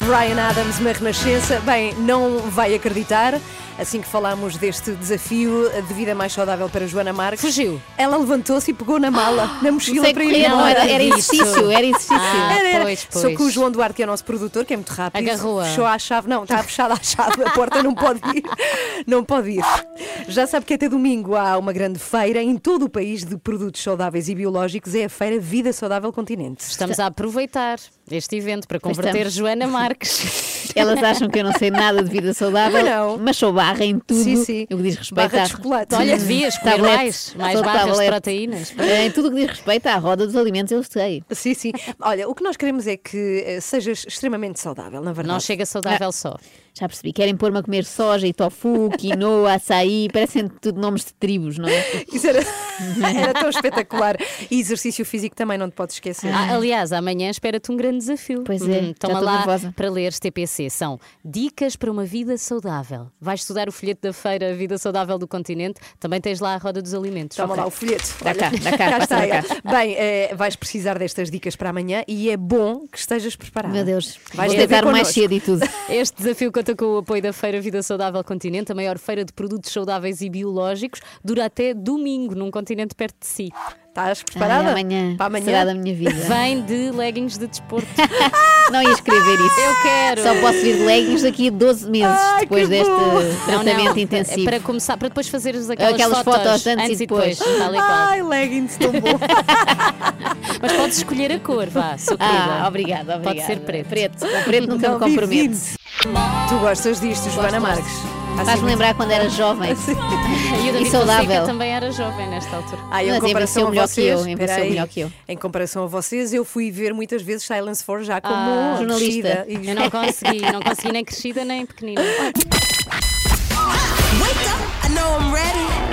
Speaker 1: Ryan Adams na Renascença. Bem, não vai acreditar. Assim que falámos deste desafio de vida mais saudável para Joana Marques.
Speaker 2: Fugiu.
Speaker 1: Ela levantou-se e pegou na mala, na mochila
Speaker 6: Sei
Speaker 1: para ir
Speaker 6: não,
Speaker 1: embora.
Speaker 6: era, era exercício, era exercício.
Speaker 2: Ah,
Speaker 1: Era, era.
Speaker 2: pois,
Speaker 1: Só
Speaker 2: pois.
Speaker 1: que o João Duarte, que é o nosso produtor, que é muito rápido,
Speaker 2: Agarrou-a.
Speaker 1: fechou a chave. Não, está fechada a chave, a porta não pode ir. Não pode ir. Já sabe que até domingo há uma grande feira em todo o país de produtos saudáveis e biológicos. É a feira Vida Saudável Continente.
Speaker 2: Estamos a aproveitar este evento para converter. Joana Marques.
Speaker 6: Elas acham que eu não sei nada de vida saudável,
Speaker 1: Não.
Speaker 6: mas sou barra em tudo
Speaker 1: Sim, sim.
Speaker 6: o que diz respeito
Speaker 1: Barra
Speaker 6: à
Speaker 1: de chocolate.
Speaker 2: Olha, devias comer mais, mais barras de
Speaker 6: tablete.
Speaker 2: proteínas.
Speaker 6: Em tudo o que diz respeito à roda dos alimentos, eu sei.
Speaker 1: Sim, sim. Olha, o que nós queremos é que eh, sejas extremamente saudável, na verdade.
Speaker 2: Não chega saudável só.
Speaker 6: Já percebi, querem pôr-me a comer soja e tofu, quinoa, açaí, parecem tudo nomes de tribos, não é?
Speaker 1: Isso era, era tão espetacular. E exercício físico também não te podes esquecer.
Speaker 2: Ah, aliás, amanhã espera-te um grande desafio.
Speaker 6: Pois é,
Speaker 2: Hum, Toma
Speaker 6: estou
Speaker 2: lá
Speaker 6: nervosa.
Speaker 2: para leres TPC. São Dicas para uma Vida Saudável. Vais estudar o folheto da feira Vida Saudável do Continente. Também tens lá a Roda dos Alimentos.
Speaker 1: Toma lá o folheto.
Speaker 6: Dá cá, dá cá, passa
Speaker 1: está
Speaker 6: cá.
Speaker 1: ele. Bem, eh, vais precisar destas dicas para amanhã e é bom que estejas preparado.
Speaker 6: Meu Deus,
Speaker 1: Vais
Speaker 6: vou deitar mais cedo e tudo.
Speaker 2: Este desafio conta com o apoio da Feira Vida Saudável Continente, a maior feira de produtos saudáveis e biológicos. Dura até domingo, num continente perto de si.
Speaker 1: Estás preparada?
Speaker 6: Ai, amanhã,
Speaker 1: Para amanhã?
Speaker 6: será da minha vida.
Speaker 2: Vem de leggings de desporto.
Speaker 6: Não ia escrever isso.
Speaker 2: Eu quero.
Speaker 6: Só posso vir de leggings daqui a 12 meses,
Speaker 1: Ai,
Speaker 6: depois deste
Speaker 1: bom.
Speaker 6: tratamento
Speaker 2: É
Speaker 6: intensivo.
Speaker 2: para começar, para depois fazeres aquelas,
Speaker 6: Aquelas fotos antes e depois.
Speaker 2: e qual.
Speaker 1: Ai, leggings, tão bom.
Speaker 2: Mas podes escolher a cor, vá.
Speaker 6: Ah, obrigada, obrigada.
Speaker 2: Pode ser preto.
Speaker 6: Preto, com preto nunca me
Speaker 1: Não,
Speaker 6: comprometo.
Speaker 1: Tu gostas disto, Joana Marques? Assim,
Speaker 6: Faz-me lembrar quando era jovem
Speaker 2: E o David
Speaker 6: e saudável.
Speaker 2: Fonseca também era jovem nesta altura.
Speaker 1: Ah, em
Speaker 6: Mas
Speaker 1: comparação a
Speaker 6: melhor que
Speaker 1: vocês,
Speaker 6: eu, envelheceu
Speaker 1: espera aí.
Speaker 6: melhor que eu.
Speaker 1: Em comparação a vocês, eu fui ver muitas vezes Silence 4 já como
Speaker 2: Ah,
Speaker 6: jornalista.
Speaker 1: crescida. E-
Speaker 2: Eu não consegui, não consegui nem crescida nem pequenina.
Speaker 7: Wake up, I know I'm ready.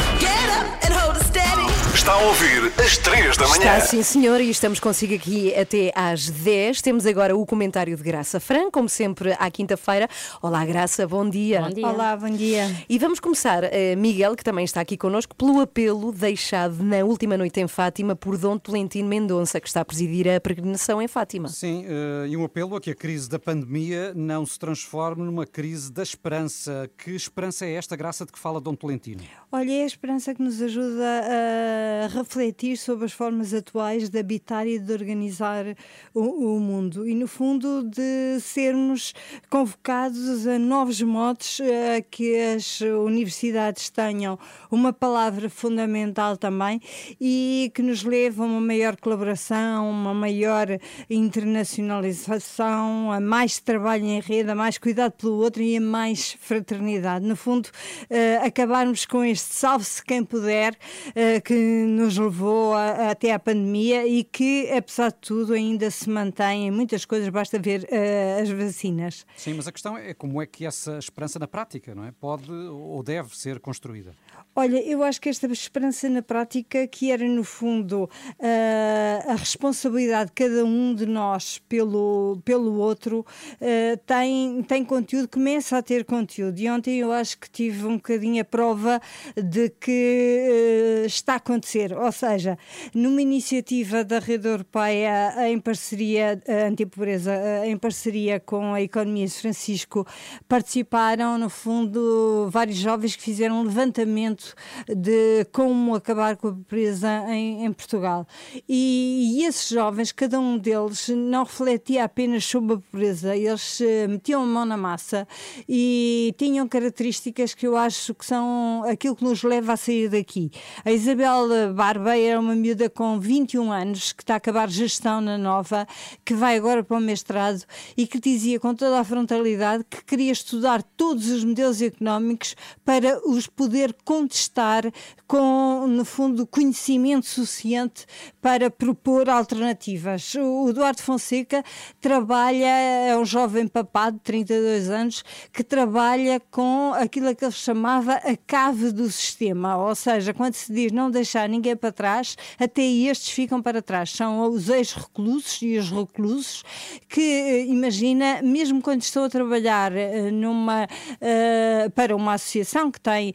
Speaker 4: Está a ouvir às 3 da manhã.
Speaker 1: Está sim, senhor, e estamos consigo aqui até às 10. Temos agora o comentário de Graça Fran, como sempre, à quinta-feira. Olá, Graça, bom dia.
Speaker 2: Bom dia.
Speaker 10: Olá, bom dia.
Speaker 1: E vamos começar, eh, Miguel, que também está aqui connosco, pelo apelo deixado na última noite em Fátima por Dom Tolentino Mendonça, que está a presidir a peregrinação em Fátima.
Speaker 5: Sim, eh, e um apelo a que a crise da pandemia não se transforme numa crise da esperança. Que esperança é esta, graça de que fala Dom Tolentino?
Speaker 10: Olha, é a esperança que nos ajuda a
Speaker 12: refletir sobre as formas atuais de habitar e de organizar o, o mundo e, no fundo, de sermos convocados a novos modos, a que as universidades tenham uma palavra fundamental também e que nos leve a uma maior colaboração, uma maior internacionalização, a mais trabalho em rede, a mais cuidado pelo outro e a mais fraternidade. No fundo, eh, acabarmos com este salve-se quem puder eh, que nos levou a- até à pandemia e que, apesar de tudo, ainda se mantém em muitas coisas, basta ver eh, as vacinas.
Speaker 5: Sim, mas a questão é como é que essa esperança na prática, não é? Pode ou deve ser construída.
Speaker 12: Olha, eu acho que esta esperança na prática, que era no fundo ah, a responsabilidade de cada um de nós pelo, pelo outro, ah, tem, tem conteúdo, começa a ter conteúdo. E ontem eu acho que tive um bocadinho a prova de que ah, está a acontecer. Ou seja, numa iniciativa da Rede Europeia em parceria, ah, antipobreza, em parceria com a Economias Francisco, participaram, no fundo, vários jovens que fizeram um levantamento de como acabar com a pobreza em, em Portugal. E, e esses jovens, cada um deles, não refletia apenas sobre a pobreza, eles eh, metiam a mão na massa e tinham características que eu acho que são aquilo que nos leva a sair daqui. A Isabel Barba era uma miúda com 21 anos, que está a acabar gestão na Nova, que vai agora para o mestrado e que dizia com toda a frontalidade que queria estudar todos os modelos económicos para os poder contestar com, no fundo, conhecimento suficiente para propor alternativas. O Eduardo Fonseca trabalha, é um jovem papado de 32 anos, que trabalha com aquilo que ele chamava a cave do sistema, ou seja, quando se diz não deixar ninguém para trás, até estes ficam para trás. São os ex-reclusos e os reclusos que, eh, imagina, mesmo quando estão a trabalhar eh, numa, eh, para uma associação que tem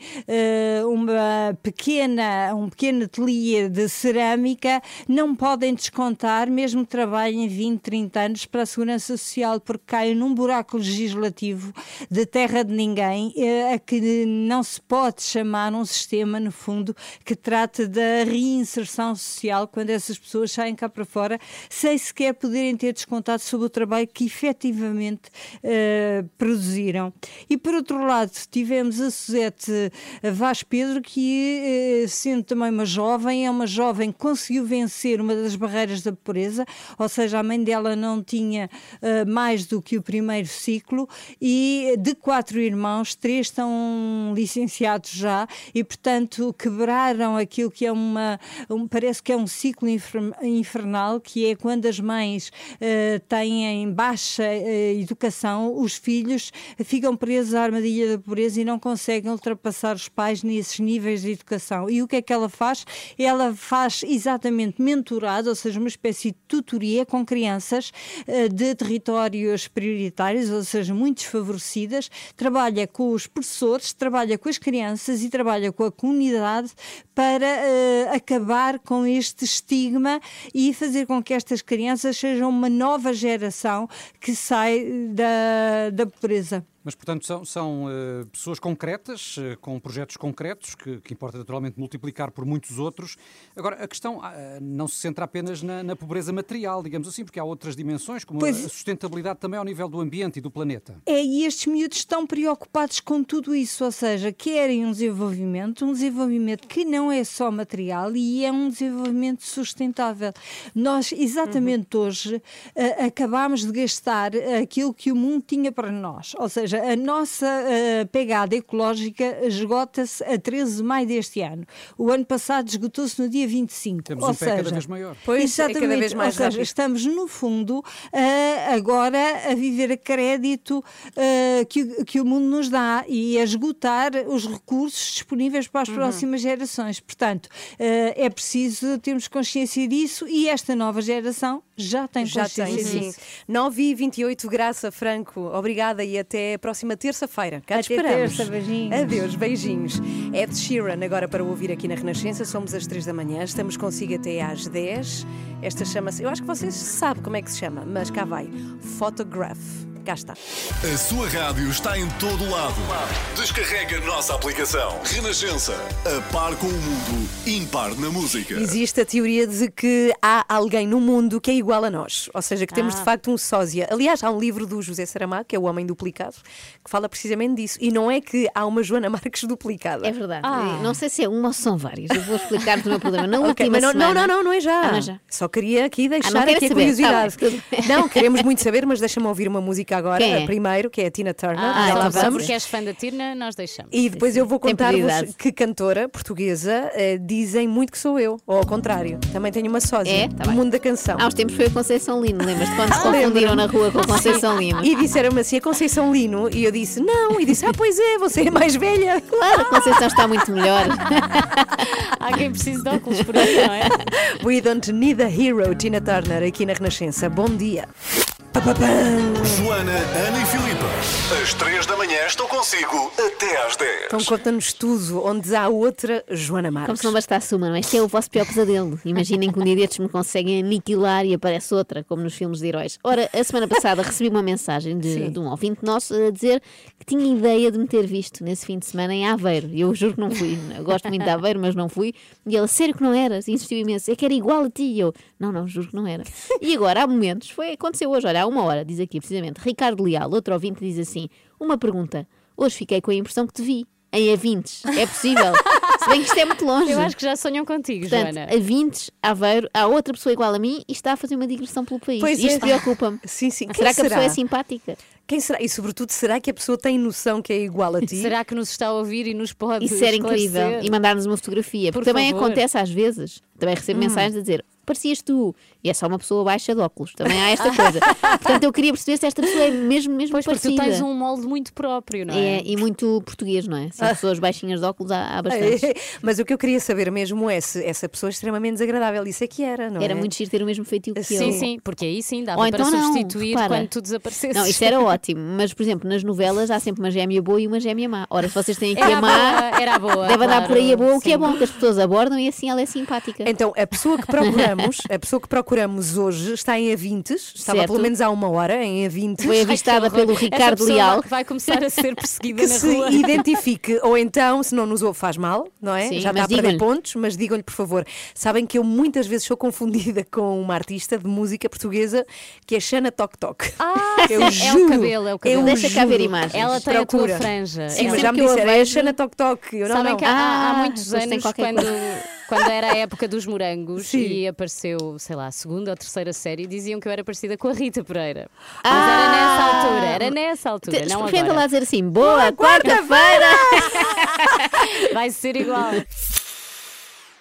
Speaker 12: uma pequena, um pequeno ateliê de cerâmica, não podem descontar, mesmo que trabalhem 20, 30 anos, para a Segurança Social, porque caem num buraco legislativo de terra de ninguém, eh, a que não se pode chamar um sistema, no fundo, que trate da reinserção social quando essas pessoas saem cá para fora, sem sequer poderem ter descontado sobre o trabalho que efetivamente eh, produziram. E por outro lado, tivemos a Suzete Vaz Pedro, que, eh, sendo também uma jovem, é uma jovem que conseguiu vencer uma das barreiras da pobreza, ou seja, a mãe dela não tinha eh, mais do que o primeiro ciclo, e de quatro irmãos, três estão licenciados já, e portanto quebraram aquilo que é uma, um- parece que é um ciclo infer- infernal, que é quando as mães eh, têm baixa eh, educação, os filhos ficam presos à armadilha da pobreza e não conseguem ultrapassar os pais nesses níveis de educação. E o que é que ela faz? Ela faz exatamente mentorado, ou seja, uma espécie de tutoria com crianças eh, de territórios prioritários, ou seja, muito desfavorecidas, trabalha com os professores, trabalha com as crianças e trabalha com a comunidade para eh, acabar com este estigma e fazer com que estas crianças sejam uma nova geração que sai da, da pobreza.
Speaker 5: Mas, portanto, são, são eh, pessoas concretas, eh, com projetos concretos, que, que importa naturalmente multiplicar por muitos outros. Agora, a questão ah, não se centra apenas na, na pobreza material, digamos assim, porque há outras dimensões, como
Speaker 12: Pois-
Speaker 5: a sustentabilidade também ao nível do ambiente e do planeta.
Speaker 12: É, e estes miúdos estão preocupados com tudo isso, ou seja, querem um desenvolvimento, um desenvolvimento que não é só material e é um desenvolvimento sustentável. Nós, exatamente hoje, eh, acabámos de gastar aquilo que o mundo tinha para nós, ou seja, a nossa eh, pegada ecológica esgota-se a 13 de maio deste ano. O ano passado esgotou-se no dia 25.
Speaker 5: Temos
Speaker 12: ou
Speaker 5: um pé cada
Speaker 12: seja,
Speaker 5: vez maior.
Speaker 1: Pois, é
Speaker 12: exatamente,
Speaker 1: cada vez mais
Speaker 12: ou seja,
Speaker 1: rápido.
Speaker 12: estamos no fundo ah, agora a viver a crédito ah, que, o- que o mundo nos dá e a esgotar os recursos disponíveis para as próximas gerações. Portanto, é preciso termos consciência disso e esta nova geração já tem
Speaker 1: Já
Speaker 12: consciência
Speaker 1: tem, sim.
Speaker 12: disso.
Speaker 1: 9 e 28 Graça Franco, obrigada e até a próxima terça-feira. Cá te esperamos.
Speaker 12: terça, beijinhos.
Speaker 1: Adeus, beijinhos. Ed Sheeran, agora para ouvir aqui na Renascença, somos às 3 da manhã, estamos consigo até às 10. Esta chama-se, eu acho que vocês sabem como é que se chama, mas cá vai: Photograph. Cá está.
Speaker 4: A sua rádio está em todo lado. Descarrega a nossa aplicação. Renascença. A par com o mundo, impar na música.
Speaker 1: Existe a teoria de que há alguém no mundo que é igual a nós, ou seja, que temos
Speaker 6: Ah.
Speaker 1: de facto um sósia. Aliás, há um livro do José Saramago, que é O Homem Duplicado, que fala precisamente disso. E não é que há uma Joana Marques duplicada.
Speaker 6: É verdade. Não sei se é uma ou se são várias. Eu vou explicar-te o meu problema. Na
Speaker 1: Ok,
Speaker 6: última
Speaker 1: mas não, não,
Speaker 6: semana...
Speaker 1: não, não, não é já.
Speaker 6: Ah, não é já.
Speaker 1: Só queria aqui deixar
Speaker 6: não queres
Speaker 1: aqui a
Speaker 6: saber.
Speaker 1: curiosidade.
Speaker 6: Tá
Speaker 1: não, queremos muito saber, mas deixa-me ouvir uma música agora,
Speaker 2: Quem é?
Speaker 1: a primeiro, que é a Tina Turner.
Speaker 2: Ah,
Speaker 1: já lá
Speaker 2: só
Speaker 1: vamos.
Speaker 2: porque és fã da Tina, nós deixamos.
Speaker 1: E depois eu vou contar-vos que cantora portuguesa eh, dizem muito que sou eu, ou ao contrário, também tenho uma sósia
Speaker 6: É?
Speaker 1: no
Speaker 6: Tá bem.
Speaker 1: mundo da canção.
Speaker 6: Há uns tempos foi a Conceição Lino, lembras-te quando se confundiram na rua com a Conceição Lino?
Speaker 1: E disseram-me assim, a Conceição Lino, e eu disse, não, e disse, ah, pois é, você é mais velha.
Speaker 6: Claro, a Conceição está muito melhor.
Speaker 2: Há quem precise de óculos por aí, não é?
Speaker 1: We don't need a hero, Tina Turner, aqui na Renascença. Bom dia.
Speaker 4: Joana, Ana e Filipa. Às três da manhã estou consigo até às 10.
Speaker 1: Então conta-nos tudo, onde há outra Joana
Speaker 6: Como
Speaker 1: Marques.
Speaker 6: se não bastasse uma, não é? Este é o vosso pior pesadelo. Imaginem que um dia destes me conseguem aniquilar e aparece outra, como nos filmes de heróis. Ora, a semana passada recebi uma mensagem de, de um ouvinte nosso a dizer que tinha ideia de me ter visto nesse fim de semana em Aveiro. E eu juro que não fui. Eu gosto muito de Aveiro, mas não fui. E ela, sério que não eras? E insistiu imenso. É que era igual a ti. E eu, não, não, juro que não era. E agora, há momentos, foi, aconteceu hoje, olha, há uma hora, diz aqui precisamente, Ricardo Leal, outro ouvinte, diz assim: uma pergunta. Hoje fiquei com a impressão que te vi. Em A20. É possível. Se bem que isto é muito longe.
Speaker 2: Eu acho que já sonham contigo,
Speaker 6: Portanto,
Speaker 2: Joana.
Speaker 6: a 20, Aveiro, há outra pessoa igual a mim e está a fazer uma digressão pelo país.
Speaker 1: Pois
Speaker 6: Isto
Speaker 1: é.
Speaker 6: preocupa-me.
Speaker 1: Sim, sim. Quem
Speaker 6: Será que a pessoa é
Speaker 1: será?
Speaker 6: simpática?
Speaker 1: Quem será? E sobretudo, será que a pessoa tem noção que é igual a ti?
Speaker 2: Será que nos está a ouvir e nos pode
Speaker 6: Isso era
Speaker 2: esclarecer?
Speaker 6: incrível. E mandar-nos uma fotografia.
Speaker 2: Por
Speaker 6: Porque também
Speaker 2: favor.
Speaker 6: acontece às vezes. Também recebo
Speaker 2: Hum.
Speaker 6: mensagens a dizer parecias tu. E é só uma pessoa baixa de óculos. Também há esta coisa. Portanto, eu queria perceber se esta pessoa é mesmo, mesmo
Speaker 2: Pois, porque
Speaker 6: parecida.
Speaker 2: tu tens um molde muito próprio, não é?
Speaker 6: É, e muito português, não é? Se
Speaker 1: Ah.
Speaker 6: pessoas baixinhas de óculos há, há bastantes.
Speaker 1: Mas o que eu queria saber mesmo é se essa pessoa é extremamente desagradável. Isso é que era, não
Speaker 6: Era
Speaker 1: é?
Speaker 6: muito giro ter o mesmo feitio que eu.
Speaker 2: Sim, sim, porque aí sim dava
Speaker 6: Ou
Speaker 2: para
Speaker 6: então não,
Speaker 2: substituir
Speaker 6: repara.
Speaker 2: quando tu desaparecesses.
Speaker 6: Não, isso era ótimo, mas por exemplo, nas novelas há sempre uma gêmea boa e uma gêmea má. Ora, se vocês têm aqui
Speaker 2: Era
Speaker 6: a má,
Speaker 2: boa, era boa,
Speaker 6: deve andar por aí a boa, o que é
Speaker 2: sim.
Speaker 6: bom, que as pessoas abordam e assim ela é simpática.
Speaker 1: Então, a pessoa que procuramos, a pessoa que procuramos hoje está em A20, estava
Speaker 6: Certo.
Speaker 1: pelo menos há uma hora em A20.
Speaker 6: Foi avistada pelo Ricardo Leal.
Speaker 2: vai começar a ser perseguida
Speaker 1: que
Speaker 2: na
Speaker 1: se
Speaker 2: rua.
Speaker 1: identifique, ou então, se não nos ouve, faz mal, não é?
Speaker 6: Sim,
Speaker 1: Já está a perder pontos, mas digam-lhe, por favor. Sabem que eu muitas vezes sou confundida com uma artista de música portuguesa que é Xana Tok Tok.
Speaker 2: Ah,
Speaker 1: eu
Speaker 2: sim, é
Speaker 1: juro,
Speaker 2: o cabelo, é o cabelo.
Speaker 1: eu
Speaker 6: Deixa cá ver
Speaker 1: juro.
Speaker 6: imagens.
Speaker 2: Ela tem a tua
Speaker 1: Procura.
Speaker 2: franja.
Speaker 1: Sim,
Speaker 2: Ela-
Speaker 1: mas já me disseram, é
Speaker 6: vejo-
Speaker 1: Xana Tok Tok. Eu não,
Speaker 2: Sabem
Speaker 1: não.
Speaker 2: que há, há
Speaker 6: Ah,
Speaker 2: muitos
Speaker 6: depois tem
Speaker 2: anos, quando,
Speaker 6: coisa.
Speaker 2: Quando era a época dos morangos
Speaker 1: Sim.
Speaker 2: e apareceu, sei lá, a segunda ou terceira série, diziam que eu era parecida com a Rita Pereira. Mas
Speaker 6: Ah!
Speaker 2: era nessa altura, era nessa altura,
Speaker 6: Te-
Speaker 2: não
Speaker 6: Experimenta
Speaker 2: agora.
Speaker 6: lá dizer assim, boa quarta-feira!
Speaker 2: Vai ser igual.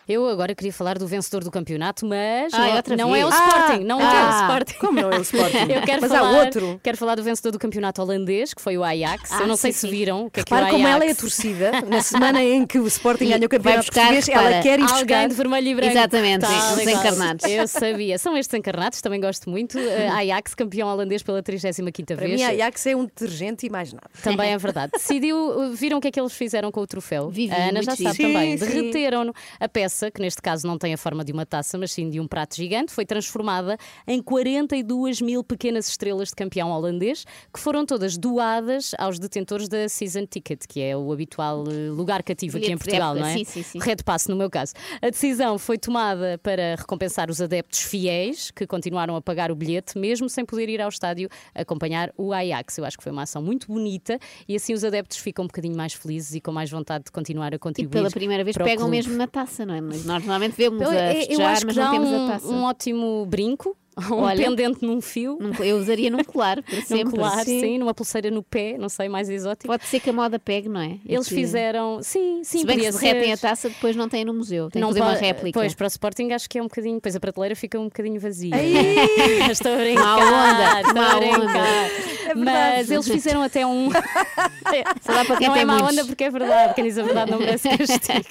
Speaker 2: Eu agora queria falar do vencedor do campeonato, mas
Speaker 6: Ai,
Speaker 2: não, é o
Speaker 6: vez.
Speaker 2: Sporting, não é o
Speaker 1: Ah,
Speaker 2: Sporting.
Speaker 1: como não é o Sporting?
Speaker 2: Eu quero
Speaker 1: Mas
Speaker 2: falar,
Speaker 1: há outro.
Speaker 2: Quero falar do vencedor do campeonato holandês, que foi o Ajax.
Speaker 6: Ah,
Speaker 2: Eu não sei
Speaker 6: sim,
Speaker 2: se
Speaker 6: sim.
Speaker 2: viram que é que o
Speaker 1: Repare
Speaker 2: Ajax...
Speaker 1: como ela é a torcida. Na semana em que o Sporting ganha o campeonato
Speaker 6: buscar,
Speaker 1: português, ela
Speaker 6: repara,
Speaker 1: quer ir
Speaker 2: Alguém
Speaker 1: buscar.
Speaker 2: de vermelho e branco.
Speaker 6: Exatamente,
Speaker 2: Tá
Speaker 6: os encarnados.
Speaker 2: Eu sabia. São estes encarnados, também gosto muito. Uh, Ajax, campeão holandês pela 35
Speaker 1: Para
Speaker 2: vez.
Speaker 1: mim, a Ajax é um detergente e mais nada.
Speaker 2: Também é verdade. Decidiu, viram o que é que eles fizeram com o troféu?
Speaker 6: Vi, vi,
Speaker 2: a Ana já sabe também.
Speaker 1: Sim, sim.
Speaker 2: Derreteram-no. A peça, que neste caso não tem a forma de uma taça, mas sim de um prato gigante, foi transformada em 42 mil pequenas estrelas de campeão holandês, que foram todas doadas aos detentores da Season Ticket, que é o habitual uh, lugar cativo aqui em Portugal, não é?
Speaker 6: sim, sim, sim.
Speaker 2: Red Pass, no meu caso. A decisão foi tomada para recompensar os adeptos fiéis que continuaram a pagar o bilhete, mesmo sem poder ir ao estádio acompanhar o Ajax. Eu acho que foi uma ação muito bonita e assim os adeptos ficam um bocadinho mais felizes e com mais vontade de continuar a
Speaker 6: E
Speaker 2: contribuir.
Speaker 6: pela primeira vez pegam
Speaker 2: clube.
Speaker 6: mesmo na taça, não é? Nós normalmente vemos
Speaker 2: Eu,
Speaker 6: a
Speaker 2: eu
Speaker 6: festejar, mas não temos
Speaker 2: um,
Speaker 6: a taça.
Speaker 2: um ótimo brinco, um
Speaker 6: Olha.
Speaker 2: pendente num fio.
Speaker 6: Num- Eu usaria num colar, para
Speaker 2: Num
Speaker 6: sempre.
Speaker 2: colar, sim. numa pulseira no pé, não sei, mais exótico.
Speaker 6: Pode ser que a moda pegue, não é?
Speaker 2: Eles
Speaker 6: Que-
Speaker 2: fião, sim, sim,
Speaker 6: Se bem que se derretem a taça, depois não têm no museu. Tem
Speaker 2: não
Speaker 6: que fazer uma
Speaker 2: pode-
Speaker 6: réplica.
Speaker 2: Pois, para o Sporting acho que é um bocadinho. Pois a prateleira fica um bocadinho vazia. Estou a brincar.
Speaker 6: Má onda,
Speaker 2: estou
Speaker 6: má
Speaker 2: a brincar.
Speaker 1: É
Speaker 2: Mas eles fizeram até um.
Speaker 6: Só dá para quem
Speaker 2: não
Speaker 6: tem
Speaker 2: é má
Speaker 6: muitos.
Speaker 2: onda porque é verdade. Quem diz a verdade não merece castigo.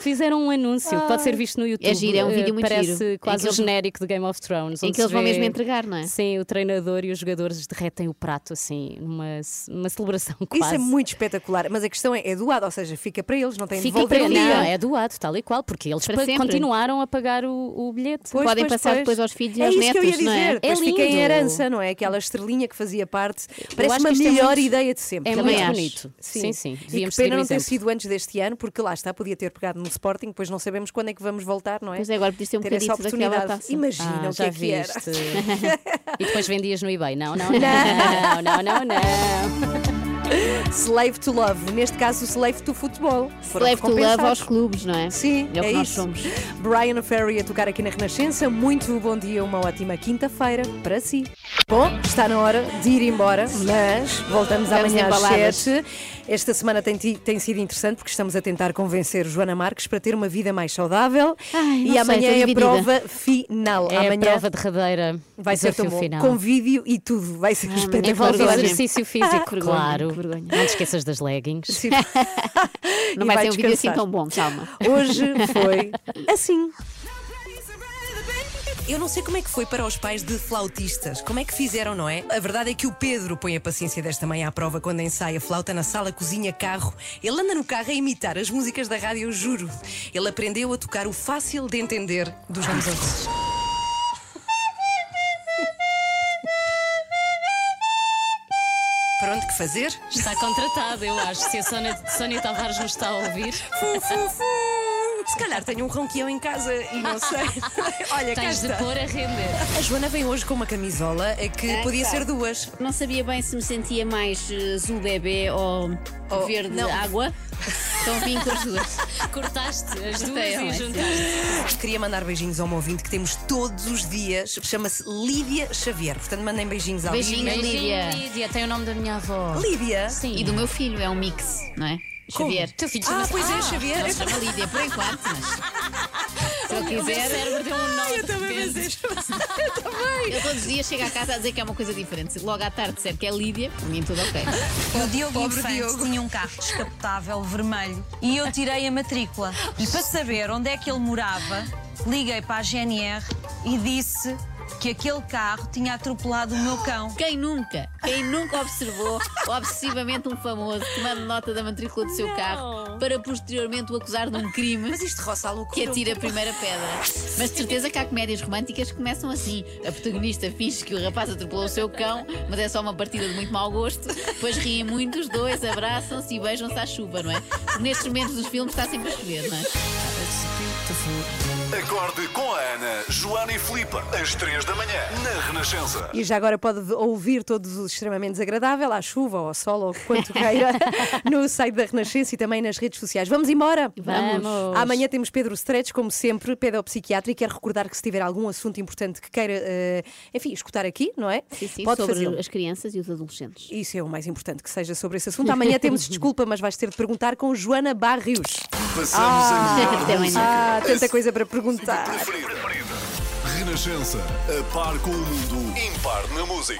Speaker 2: Fizeram um anúncio que pode ser visto no YouTube.
Speaker 6: É giro, é um vídeo
Speaker 2: eh,
Speaker 6: muito
Speaker 2: Parece
Speaker 6: giro.
Speaker 2: Quase o genérico de Game of Thrones.
Speaker 6: Em
Speaker 2: onde
Speaker 6: que eles vão
Speaker 2: vê-
Speaker 6: mesmo entregar, não é?
Speaker 2: Sim, o treinador e os jogadores derretem o prato assim, numa, numa celebração quase.
Speaker 1: Isso é muito espetacular, mas a questão é, é doado, ou seja, fica para eles, não tem de
Speaker 2: Fica
Speaker 1: devolver
Speaker 2: para não, é doado, tal e qual, porque eles continuaram a pagar o, o bilhete.
Speaker 1: Pois,
Speaker 6: Podem
Speaker 1: pois,
Speaker 6: passar
Speaker 1: pois.
Speaker 6: depois aos filhos e
Speaker 1: é
Speaker 6: aos
Speaker 1: que eu ia
Speaker 6: netos, não
Speaker 1: dizer.
Speaker 6: é?
Speaker 1: Depois
Speaker 2: É
Speaker 1: fica em
Speaker 2: lindo.
Speaker 1: herança, não é? Aquela estrelinha que fazia parte. Parece uma
Speaker 2: é
Speaker 1: melhor
Speaker 2: muito-
Speaker 1: ideia de sempre.
Speaker 2: é muito
Speaker 1: acho.
Speaker 2: bonito. Sim, sim,
Speaker 1: E que pena não ter sido antes deste ano, porque lá está, podia ter pegado no Sporting, depois não sabemos quando é que vamos voltar, não é?
Speaker 6: Pois é, agora podias ter um
Speaker 1: ter
Speaker 6: bocadinho
Speaker 1: oportunidade. Imagina
Speaker 2: Ah,
Speaker 1: o que é que era.
Speaker 2: e depois vendias no eBay. Não, não, não, não, não, não.
Speaker 1: Slave to Love, neste caso Slave to Futebol. Foram
Speaker 6: Slave to love aos clubes, não é?
Speaker 1: Sim,
Speaker 6: É o que
Speaker 1: é
Speaker 6: nós
Speaker 1: isso.
Speaker 6: somos.
Speaker 1: Brian Ferry a tocar aqui na Renascença. Muito bom dia, uma ótima quinta-feira para si. Bom, está na hora de ir embora, mas voltamos
Speaker 6: Vamos
Speaker 1: amanhã às
Speaker 6: embaladas.
Speaker 1: 7. Esta semana tem, tem sido interessante porque estamos a tentar convencer Joana Marques para ter uma vida mais saudável.
Speaker 6: Ai,
Speaker 1: e amanhã é a prova final.
Speaker 2: É
Speaker 1: amanhã
Speaker 2: a prova derradeira.
Speaker 1: vai ser tão bom.
Speaker 2: final.
Speaker 1: Com vídeo e tudo. Vai ser espetacular.
Speaker 2: Envolve
Speaker 6: vergonha.
Speaker 2: exercício físico,
Speaker 6: vergonha,
Speaker 2: claro.
Speaker 6: vergonha.
Speaker 2: Não te esqueças das leggings.
Speaker 1: Sim.
Speaker 6: Não
Speaker 1: E
Speaker 6: vai ser um vídeo assim
Speaker 1: descansar.
Speaker 6: tão bom, calma.
Speaker 1: Hoje foi assim.
Speaker 14: Eu não sei como é que foi para os pais de flautistas. Como é que fizeram, não é? A verdade é que o Pedro põe a paciência desta mãe à prova quando ensaia flauta na sala, cozinha, carro. Ele anda no carro a imitar as músicas da rádio, eu juro. Ele aprendeu a tocar o fácil de entender dos Ramos Antunes. Pronto, que fazer?
Speaker 2: Está contratado, eu acho. Se a Sónia, Sónia Tavares nos está a ouvir.
Speaker 14: Se calhar tenho um ronquião em casa e não sei. Olha, cá
Speaker 2: Tens de
Speaker 14: está.
Speaker 2: pôr a render.
Speaker 14: A Joana vem hoje com uma camisola é que
Speaker 6: Ah,
Speaker 14: podia
Speaker 6: tá.
Speaker 14: ser duas.
Speaker 6: Não sabia bem se me sentia mais eh, azul bebê ou
Speaker 14: Oh,
Speaker 6: verde
Speaker 14: não.
Speaker 6: água. Então vim com as duas.
Speaker 2: Cortaste as duas
Speaker 6: Cortei,
Speaker 2: e juntaste.
Speaker 14: Queria mandar beijinhos a uma ouvinte que temos todos os dias. Chama-se Lídia Xavier. Portanto, mandem beijinhos à
Speaker 6: Beijinhos,
Speaker 14: Lídia.
Speaker 6: Lídia.
Speaker 2: Lídia, tem o nome da minha avó.
Speaker 14: Lídia?
Speaker 2: Sim.
Speaker 6: E do meu filho, é um mix, não é? Xavier.
Speaker 2: Teu filho
Speaker 14: Ah, pois é, Xavier.
Speaker 6: Não se chama Lídia por enquanto, mas se eu
Speaker 2: O
Speaker 6: quiser.
Speaker 2: cérebro deu um nó.
Speaker 14: Eu também
Speaker 2: de repente.
Speaker 14: desejo.
Speaker 6: Eu todos os dias chego à casa a dizer que é uma coisa diferente. Se logo à tarde disser que é Lídia, para mim tudo ok.
Speaker 15: O Diogo
Speaker 14: Pobre
Speaker 15: Infante
Speaker 14: Diogo.
Speaker 15: tinha um carro descapotável vermelho e eu tirei a matrícula. E para saber onde é que ele morava, liguei para a GNR e disse que aquele carro tinha atropelado o meu cão.
Speaker 6: Quem nunca, quem nunca observou obsessivamente um famoso tomando nota da matrícula do seu carro para posteriormente o acusar de um crime
Speaker 14: Mas isto roça a loucura.
Speaker 6: que atira a primeira pedra. Mas de certeza que há comédias românticas que começam assim. A protagonista finge que o rapaz atropelou o seu cão, mas é só uma partida de muito mau gosto. Depois riem muito os dois, abraçam-se e beijam-se à chuva, não é? Nestes momentos dos filmes está sempre a chover, não é?
Speaker 4: Acorde com a Ana, Joana e Filipe, às 3 da manhã, na Renascença.
Speaker 1: E já agora pode ouvir todos os extremamente desagradável, à chuva ou ao sol ou quanto queira, no site da Renascença e também nas redes sociais. Vamos embora?
Speaker 2: Vamos.
Speaker 1: Amanhã temos Pedro Stretch, como sempre, pedopsiquiatra, e quero recordar que se tiver algum assunto importante que queira, eh, enfim, escutar aqui, não é?
Speaker 6: Sim, sim,
Speaker 1: pode
Speaker 6: sobre as crianças e os adolescentes.
Speaker 1: Isso é o mais importante que seja sobre esse assunto. Amanhã temos desculpa, mas vais ter de perguntar com Joana Barrios.
Speaker 4: Passamos
Speaker 1: Ah,
Speaker 4: a melhor música.
Speaker 1: Ah, tanta coisa para perguntar.
Speaker 4: Preferida. Renascença, a par com o mundo, impar na música.